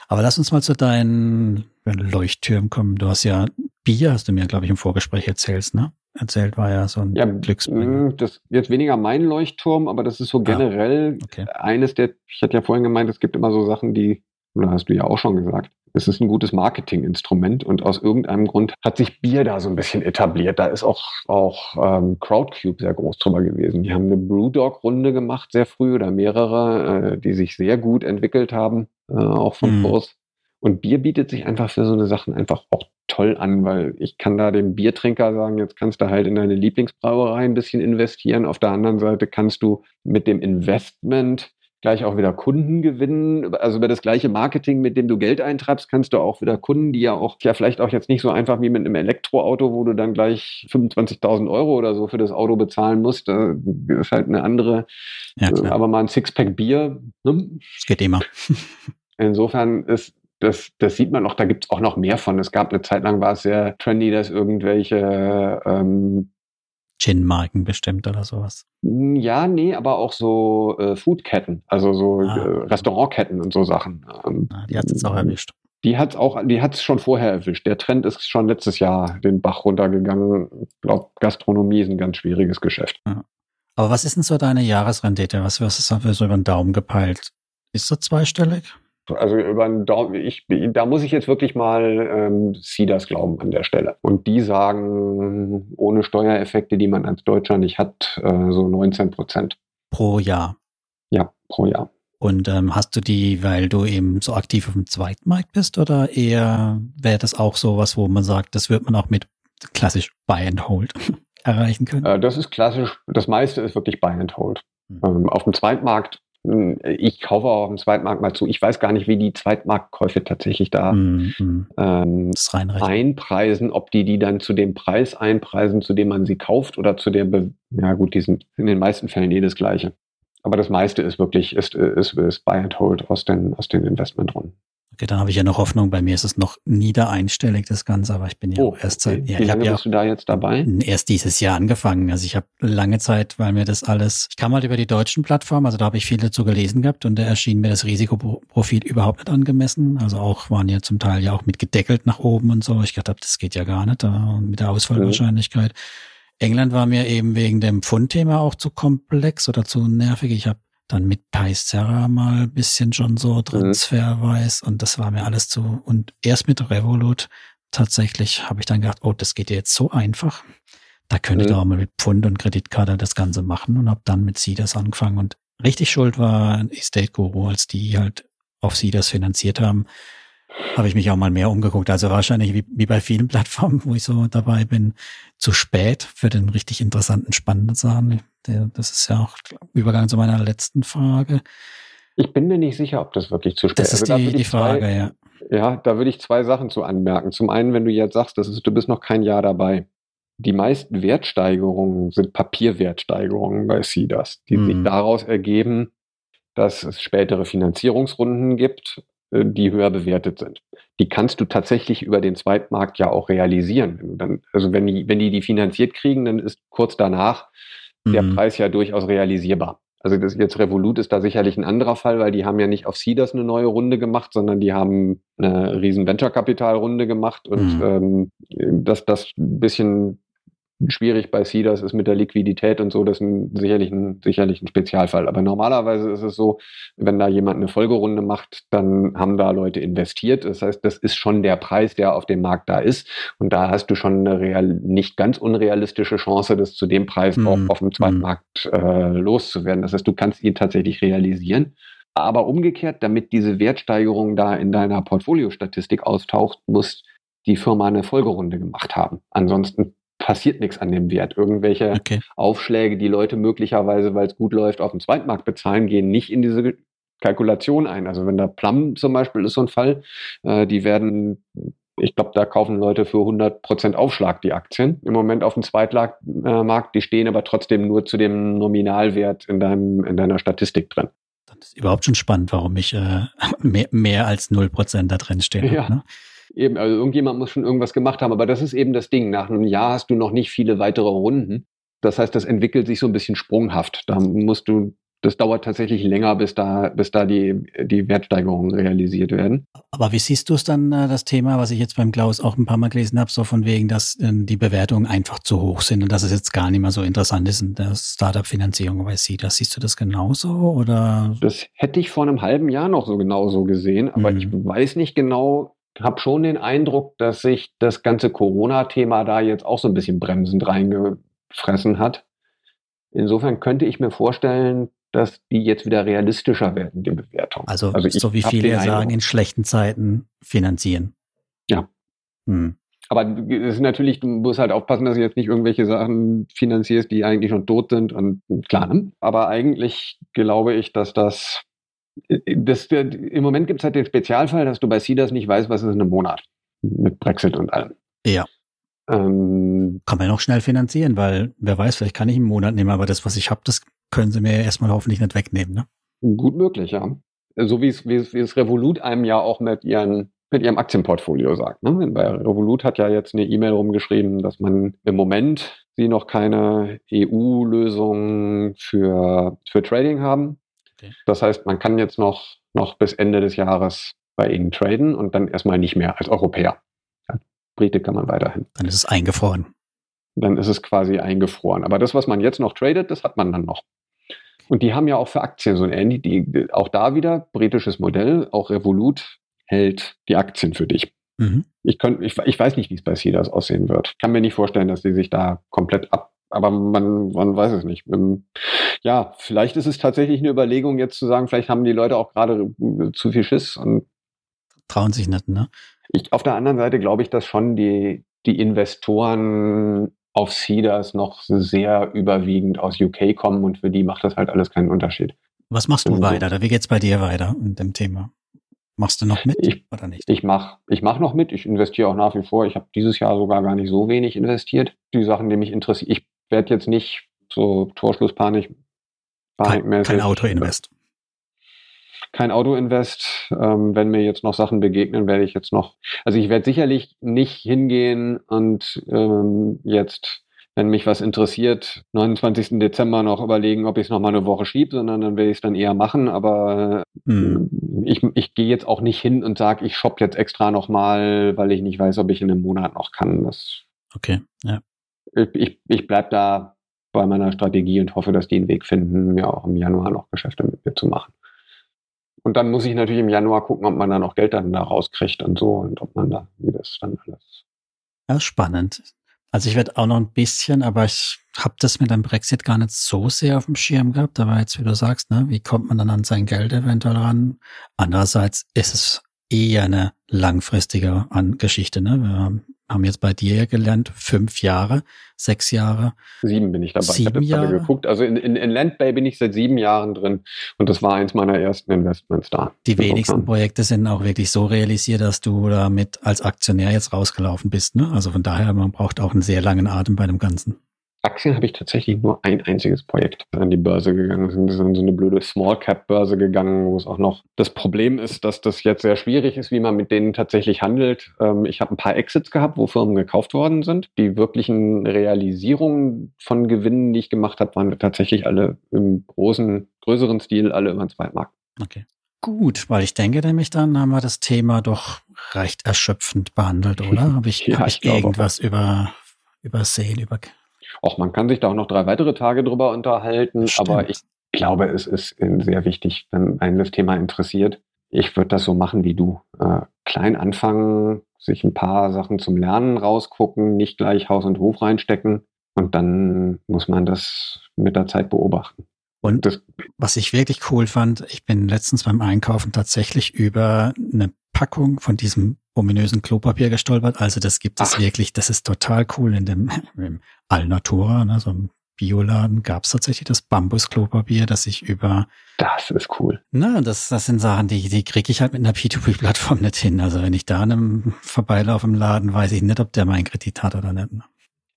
Aber lass uns mal zu deinen Leuchttürmen kommen. Du hast ja Bier, hast du mir, glaube ich, im Vorgespräch erzählt, ne? Erzählt war ja so ein ja, Glücksbringer. Mm, das jetzt weniger mein Leuchtturm, aber das ist so ah, generell ah, okay. eines der, ich hatte ja vorhin gemeint, es gibt immer so Sachen, die, oder hast du ja auch schon gesagt, es ist ein gutes Marketinginstrument und aus irgendeinem Grund hat sich Bier da so ein bisschen etabliert. Da ist auch, auch ähm, Crowdcube sehr groß drüber gewesen. Die haben eine Brewdog-Runde gemacht, sehr früh oder mehrere, äh, die sich sehr gut entwickelt haben äh, auch vom mhm. Kurs. Und Bier bietet sich einfach für so eine Sachen einfach auch toll an, weil ich kann da dem Biertrinker sagen, jetzt kannst du halt in deine Lieblingsbrauerei ein bisschen investieren. Auf der anderen Seite kannst du mit dem Investment gleich auch wieder Kunden gewinnen. Also über das gleiche Marketing, mit dem du Geld eintreibst, kannst du auch wieder Kunden, die ja auch, ja vielleicht auch jetzt nicht so einfach wie mit einem Elektroauto, wo du dann gleich 25.000 Euro oder so für das Auto bezahlen musst. Das ist halt eine andere, ja, äh, aber mal ein Sixpack Bier. Ne? Das geht immer. Insofern ist das, das sieht man auch, da gibt es auch noch mehr von. Es gab eine Zeit lang, war es sehr trendy, dass irgendwelche ähm, Gin-Marken bestimmt oder sowas. Ja, nee, aber auch so äh, Foodketten, also so ah. äh, Restaurantketten und so Sachen. Ähm, ah, die hat es jetzt auch erwischt. Die hat es auch, die hat es schon vorher erwischt. Der Trend ist schon letztes Jahr den Bach runtergegangen. Ich glaube, Gastronomie ist ein ganz schwieriges Geschäft. Ja. Aber was ist denn so deine Jahresrendite? Was, was ist da so über den Daumen gepeilt? Ist so zweistellig? Also über einen Daumen, ich, da muss ich jetzt wirklich mal ähm, Cedars glauben an der Stelle. Und die sagen, ohne Steuereffekte, die man als Deutscher nicht hat, äh, so 19 Prozent. Pro Jahr. Ja, pro Jahr. Und ähm, hast du die, weil du eben so aktiv auf dem Zweitmarkt bist, oder eher wäre das auch so was, wo man sagt, das wird man auch mit klassisch Buy and Hold erreichen können? Äh, das ist klassisch, das meiste ist wirklich Buy and Hold. Mhm. Ähm, auf dem Zweitmarkt ich kaufe auch auf dem Zweitmarkt mal zu. Ich weiß gar nicht, wie die Zweitmarktkäufe tatsächlich da mhm. ähm, einpreisen, ob die die dann zu dem Preis einpreisen, zu dem man sie kauft oder zu der, Be ja gut, die sind in den meisten Fällen eh das Gleiche. Aber das meiste ist wirklich, ist, ist, ist Buy and Hold aus den, aus den Investmentrunden. Okay, dann habe ich ja noch Hoffnung. Bei mir ist es noch niedereinstellig, das Ganze, aber ich bin ja oh, erst seit. Okay. Ja, Wie lange ja bist du da jetzt dabei? Erst dieses Jahr angefangen. Also ich habe lange Zeit, weil mir das alles. Ich kam halt über die deutschen Plattformen, also da habe ich viel dazu gelesen gehabt und da erschien mir das Risikoprofil überhaupt nicht angemessen. Also auch waren ja zum Teil ja auch mit gedeckelt nach oben und so. Ich gedacht habe, das geht ja gar nicht da, mit der Ausfallwahrscheinlichkeit. Mhm. England war mir eben wegen dem Pfundthema auch zu komplex oder zu nervig. Ich habe dann mit Paisera mal ein bisschen schon so mhm. transferweis und das war mir alles zu. Und erst mit Revolut tatsächlich habe ich dann gedacht, oh, das geht ja jetzt so einfach. Da könnte ich mhm. doch mal mit Pfund und Kreditkarte das Ganze machen und habe dann mit Cedars angefangen. Und richtig schuld war Estate Guru, als die halt auf Cedars finanziert haben habe ich mich auch mal mehr umgeguckt. Also wahrscheinlich wie, wie bei vielen Plattformen, wo ich so dabei bin, zu spät für den richtig interessanten, spannenden Sachen. Das ist ja auch Übergang zu meiner letzten Frage. Ich bin mir nicht sicher, ob das wirklich zu spät ist. Das ist also die, die Frage, zwei, ja. Ja, da würde ich zwei Sachen zu anmerken. Zum einen, wenn du jetzt sagst, das ist, du bist noch kein Jahr dabei. Die meisten Wertsteigerungen sind Papierwertsteigerungen bei CEDAS, die hm. sich daraus ergeben, dass es spätere Finanzierungsrunden gibt die höher bewertet sind. Die kannst du tatsächlich über den Zweitmarkt ja auch realisieren. Wenn dann, also wenn die, wenn die die finanziert kriegen, dann ist kurz danach mhm. der Preis ja durchaus realisierbar. Also das jetzt Revolut ist da sicherlich ein anderer Fall, weil die haben ja nicht auf Cedars eine neue Runde gemacht, sondern die haben eine riesen Venture-Kapital-Runde gemacht und mhm. ähm, dass das ein bisschen schwierig bei Cedars ist mit der Liquidität und so, das ist ein, sicherlich, ein, sicherlich ein Spezialfall. Aber normalerweise ist es so, wenn da jemand eine Folgerunde macht, dann haben da Leute investiert. Das heißt, das ist schon der Preis, der auf dem Markt da ist. Und da hast du schon eine real, nicht ganz unrealistische Chance, das zu dem Preis mhm. auch auf dem zweiten mhm. Markt äh, loszuwerden. Das heißt, du kannst ihn tatsächlich realisieren. Aber umgekehrt, damit diese Wertsteigerung da in deiner Portfoliostatistik austaucht, muss die Firma eine Folgerunde gemacht haben. Ansonsten passiert nichts an dem Wert. Irgendwelche okay. Aufschläge, die Leute möglicherweise, weil es gut läuft, auf dem Zweitmarkt bezahlen, gehen nicht in diese Kalkulation ein. Also wenn da Plum zum Beispiel ist so ein Fall, äh, die werden, ich glaube, da kaufen Leute für 100 Prozent Aufschlag die Aktien. Im Moment auf dem Zweitmarkt, äh, die stehen aber trotzdem nur zu dem Nominalwert in, deinem, in deiner Statistik drin. Das ist überhaupt schon spannend, warum ich äh, mehr, mehr als 0 Prozent da drin stehe. Ja. Ne? Eben, also irgendjemand muss schon irgendwas gemacht haben, aber das ist eben das Ding. Nach einem Jahr hast du noch nicht viele weitere Runden. Das heißt, das entwickelt sich so ein bisschen sprunghaft. Da musst du das dauert tatsächlich länger, bis da, bis da die, die Wertsteigerungen realisiert werden. Aber wie siehst du es dann, äh, das Thema, was ich jetzt beim Klaus auch ein paar Mal gelesen habe, so von wegen, dass äh, die Bewertungen einfach zu hoch sind und dass es jetzt gar nicht mehr so interessant ist in der Startup-Finanzierung bei das Siehst du das genauso oder? Das hätte ich vor einem halben Jahr noch so genauso gesehen, aber mhm. ich weiß nicht genau, habe schon den Eindruck, dass sich das ganze Corona-Thema da jetzt auch so ein bisschen bremsend reingefressen hat. Insofern könnte ich mir vorstellen, dass die jetzt wieder realistischer werden, die Bewertung. Also, also so wie viele sagen, Eindruck. in schlechten Zeiten finanzieren. Ja. Hm. Aber es ist natürlich, du musst halt aufpassen, dass du jetzt nicht irgendwelche Sachen finanzierst, die eigentlich schon tot sind und klar. Ne? Aber eigentlich glaube ich, dass das, das im Moment gibt es halt den Spezialfall, dass du bei CEDAS nicht weißt, was ist in einem Monat mit Brexit und allem. Ja. Ähm, kann man ja noch schnell finanzieren, weil wer weiß, vielleicht kann ich einen Monat nehmen, aber das, was ich habe, das können sie mir erstmal hoffentlich nicht wegnehmen, ne? Gut möglich, ja. So wie es, wie es, wie es Revolut einem ja auch mit ihren mit ihrem Aktienportfolio sagt. Ne? Bei Revolut hat ja jetzt eine E-Mail rumgeschrieben, dass man im Moment sie noch keine EU-Lösung für, für Trading haben. Okay. Das heißt, man kann jetzt noch, noch bis Ende des Jahres bei ihnen traden und dann erstmal nicht mehr als Europäer. Ja, Brite kann man weiterhin. Dann ist es eingefroren. Dann ist es quasi eingefroren. Aber das, was man jetzt noch tradet, das hat man dann noch. Und die haben ja auch für Aktien so ein ähnlich, die, auch da wieder britisches Modell, auch Revolut hält die Aktien für dich. Mhm. Ich, könnt, ich, ich weiß nicht, wie es bei Cedars aussehen wird. Ich kann mir nicht vorstellen, dass sie sich da komplett ab, aber man, man weiß es nicht. Ähm, ja, vielleicht ist es tatsächlich eine Überlegung, jetzt zu sagen, vielleicht haben die Leute auch gerade äh, zu viel Schiss und trauen sich nicht, ne? Ich, auf der anderen Seite glaube ich, dass schon die, die Investoren auf Cedars noch sehr überwiegend aus UK kommen und für die macht das halt alles keinen Unterschied. Was machst du und weiter? Wie geht's bei dir weiter in dem Thema? Machst du noch mit ich, oder nicht? Ich mache ich mach noch mit. Ich investiere auch nach wie vor. Ich habe dieses Jahr sogar gar nicht so wenig investiert. Die Sachen, die mich interessieren. Ich werde jetzt nicht so Torschlusspanik. Kein, kein Auto-Invest kein Auto-Invest. Ähm, wenn mir jetzt noch Sachen begegnen, werde ich jetzt noch, also ich werde sicherlich nicht hingehen und ähm, jetzt, wenn mich was interessiert, 29. Dezember noch überlegen, ob ich es noch mal eine Woche schiebe, sondern dann werde ich es dann eher machen. Aber mhm. ich, ich gehe jetzt auch nicht hin und sage, ich shoppe jetzt extra noch mal, weil ich nicht weiß, ob ich in einem Monat noch kann. Das, okay, ja. Ich, ich, bleibe da bei meiner Strategie und hoffe, dass die einen Weg finden, mir auch im Januar noch Geschäfte mit mir zu machen. Und dann muss ich natürlich im Januar gucken, ob man da noch Geld dann da rauskriegt und so und ob man da, wie das dann alles. Ja, spannend. Also ich werde auch noch ein bisschen, aber ich habe das mit dem Brexit gar nicht so sehr auf dem Schirm gehabt. Aber jetzt, wie du sagst, ne, wie kommt man dann an sein Geld eventuell ran? Andererseits ist es eher eine langfristige Geschichte. Ne? Wir haben haben jetzt bei dir ja gelernt, fünf Jahre, sechs Jahre. Sieben bin ich dabei. Sieben ich habe Jahre. geguckt. Also in, in, in Landbay bin ich seit sieben Jahren drin und das war eins meiner ersten Investments da. Die wenigsten Projekte sind auch wirklich so realisiert, dass du damit als Aktionär jetzt rausgelaufen bist. Ne? Also von daher, man braucht auch einen sehr langen Atem bei dem Ganzen. Aktien habe ich tatsächlich nur ein einziges Projekt an die Börse gegangen. Sind in so eine blöde Small Cap Börse gegangen, wo es auch noch das Problem ist, dass das jetzt sehr schwierig ist, wie man mit denen tatsächlich handelt. Ähm, ich habe ein paar Exits gehabt, wo Firmen gekauft worden sind. Die wirklichen Realisierungen von Gewinnen, die ich gemacht habe, waren tatsächlich alle im großen, größeren Stil, alle über den Zweitmarkt. Okay. Gut, weil ich denke nämlich dann haben wir das Thema doch recht erschöpfend behandelt, oder? Habe ich, ja, hab ich, ich irgendwas über, übersehen, über auch man kann sich da auch noch drei weitere Tage drüber unterhalten, Stimmt. aber ich glaube, es ist sehr wichtig, wenn einen das Thema interessiert. Ich würde das so machen wie du. Äh, klein anfangen, sich ein paar Sachen zum Lernen rausgucken, nicht gleich Haus und Hof reinstecken und dann muss man das mit der Zeit beobachten. Und das, was ich wirklich cool fand, ich bin letztens beim Einkaufen tatsächlich über eine Packung von diesem ominösen Klopapier gestolpert. Also das gibt es Ach. wirklich, das ist total cool. In dem im Alnatura, ne, so im Bioladen, gab es tatsächlich das Bambus-Klopapier, das ich über... Das ist cool. Na, das, das sind Sachen, die, die kriege ich halt mit einer P2P-Plattform nicht hin. Also wenn ich da an einem vorbeilaufe im Laden, weiß ich nicht, ob der meinen Kredit hat oder nicht. Ne?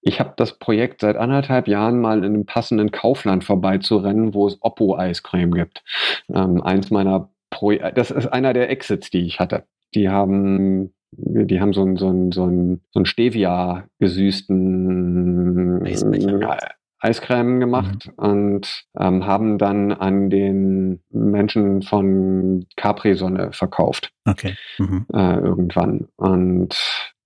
Ich habe das Projekt seit anderthalb Jahren mal in einem passenden Kaufland vorbeizurennen, wo es Oppo-Eiscreme gibt. Ähm, eins meiner Pro das ist einer der Exits, die ich hatte. Die haben die haben so einen so einen, so einen, so einen Stevia gesüßten Eiscreme gemacht mhm. und ähm, haben dann an den Menschen von Capri-Sonne verkauft. Okay. Mhm. Äh, irgendwann. Und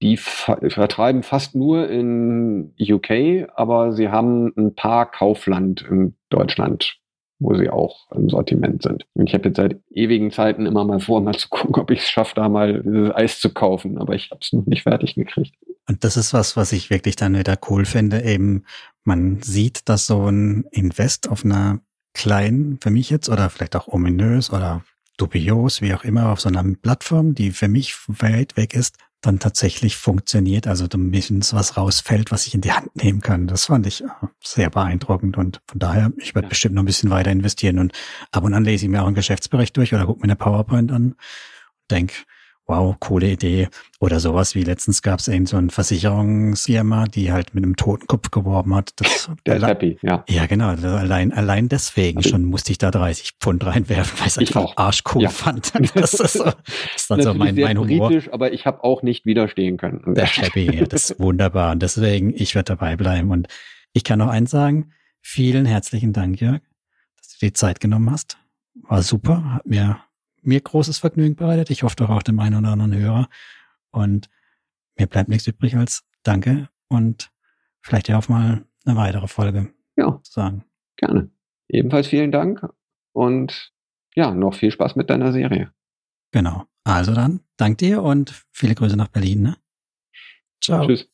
die vertreiben fast nur in UK, aber sie haben ein paar Kaufland in Deutschland wo sie auch im Sortiment sind. Und ich habe jetzt seit ewigen Zeiten immer mal vor, mal zu gucken, ob ich es schaffe, da mal Eis zu kaufen, aber ich habe es noch nicht fertig gekriegt. Und das ist was, was ich wirklich dann wieder cool finde, eben man sieht, dass so ein Invest auf einer kleinen, für mich jetzt, oder vielleicht auch ominös oder dubios, wie auch immer, auf so einer Plattform, die für mich weit weg ist, dann tatsächlich funktioniert, also zumindest was rausfällt, was ich in die Hand nehmen kann. Das fand ich äh, sehr beeindruckend und von daher, ich werde ja. bestimmt noch ein bisschen weiter investieren und ab und an lese ich mir auch einen Geschäftsbericht durch oder gucke mir eine PowerPoint an, denke, wow, coole Idee. Oder sowas wie letztens gab es eben so eine Versicherungsfirma, die halt mit einem Totenkopf geworben hat. Das, Der ist happy, ja. Ja, genau. Allein, allein deswegen schon musste ich da 30 Pfund reinwerfen, weil ich es einfach arschcool ja. fand. Das ist, so, das ist dann so mein, mein Humor. Britisch, aber ich habe auch nicht widerstehen können. Der happy, ja, das ist wunderbar. Und deswegen, ich werde dabei bleiben. Und ich kann noch eins sagen. Vielen herzlichen Dank, Jörg, dass du die Zeit genommen hast. War super, hat mir mir großes Vergnügen bereitet. Ich hoffe doch auch dem einen oder anderen Hörer. Und mir bleibt nichts übrig als Danke und vielleicht ja auch mal eine weitere Folge ja. sagen. Gerne. Ebenfalls vielen Dank und ja, noch viel Spaß mit deiner Serie. Genau. Also dann, dank dir und viele Grüße nach Berlin. Ne? Ciao. Tschüss.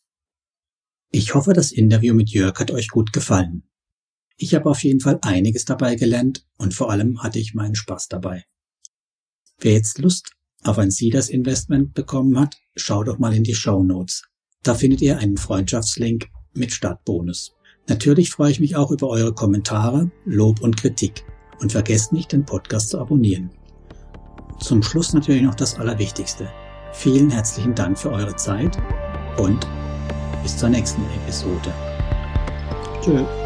Ich hoffe, das Interview mit Jörg hat euch gut gefallen. Ich habe auf jeden Fall einiges dabei gelernt und vor allem hatte ich meinen Spaß dabei. Wer jetzt Lust auf ein Seeders Investment bekommen hat, schaut doch mal in die Show Notes. Da findet ihr einen Freundschaftslink mit Startbonus. Natürlich freue ich mich auch über eure Kommentare, Lob und Kritik. Und vergesst nicht, den Podcast zu abonnieren. Zum Schluss natürlich noch das Allerwichtigste. Vielen herzlichen Dank für eure Zeit und bis zur nächsten Episode. Tschüss.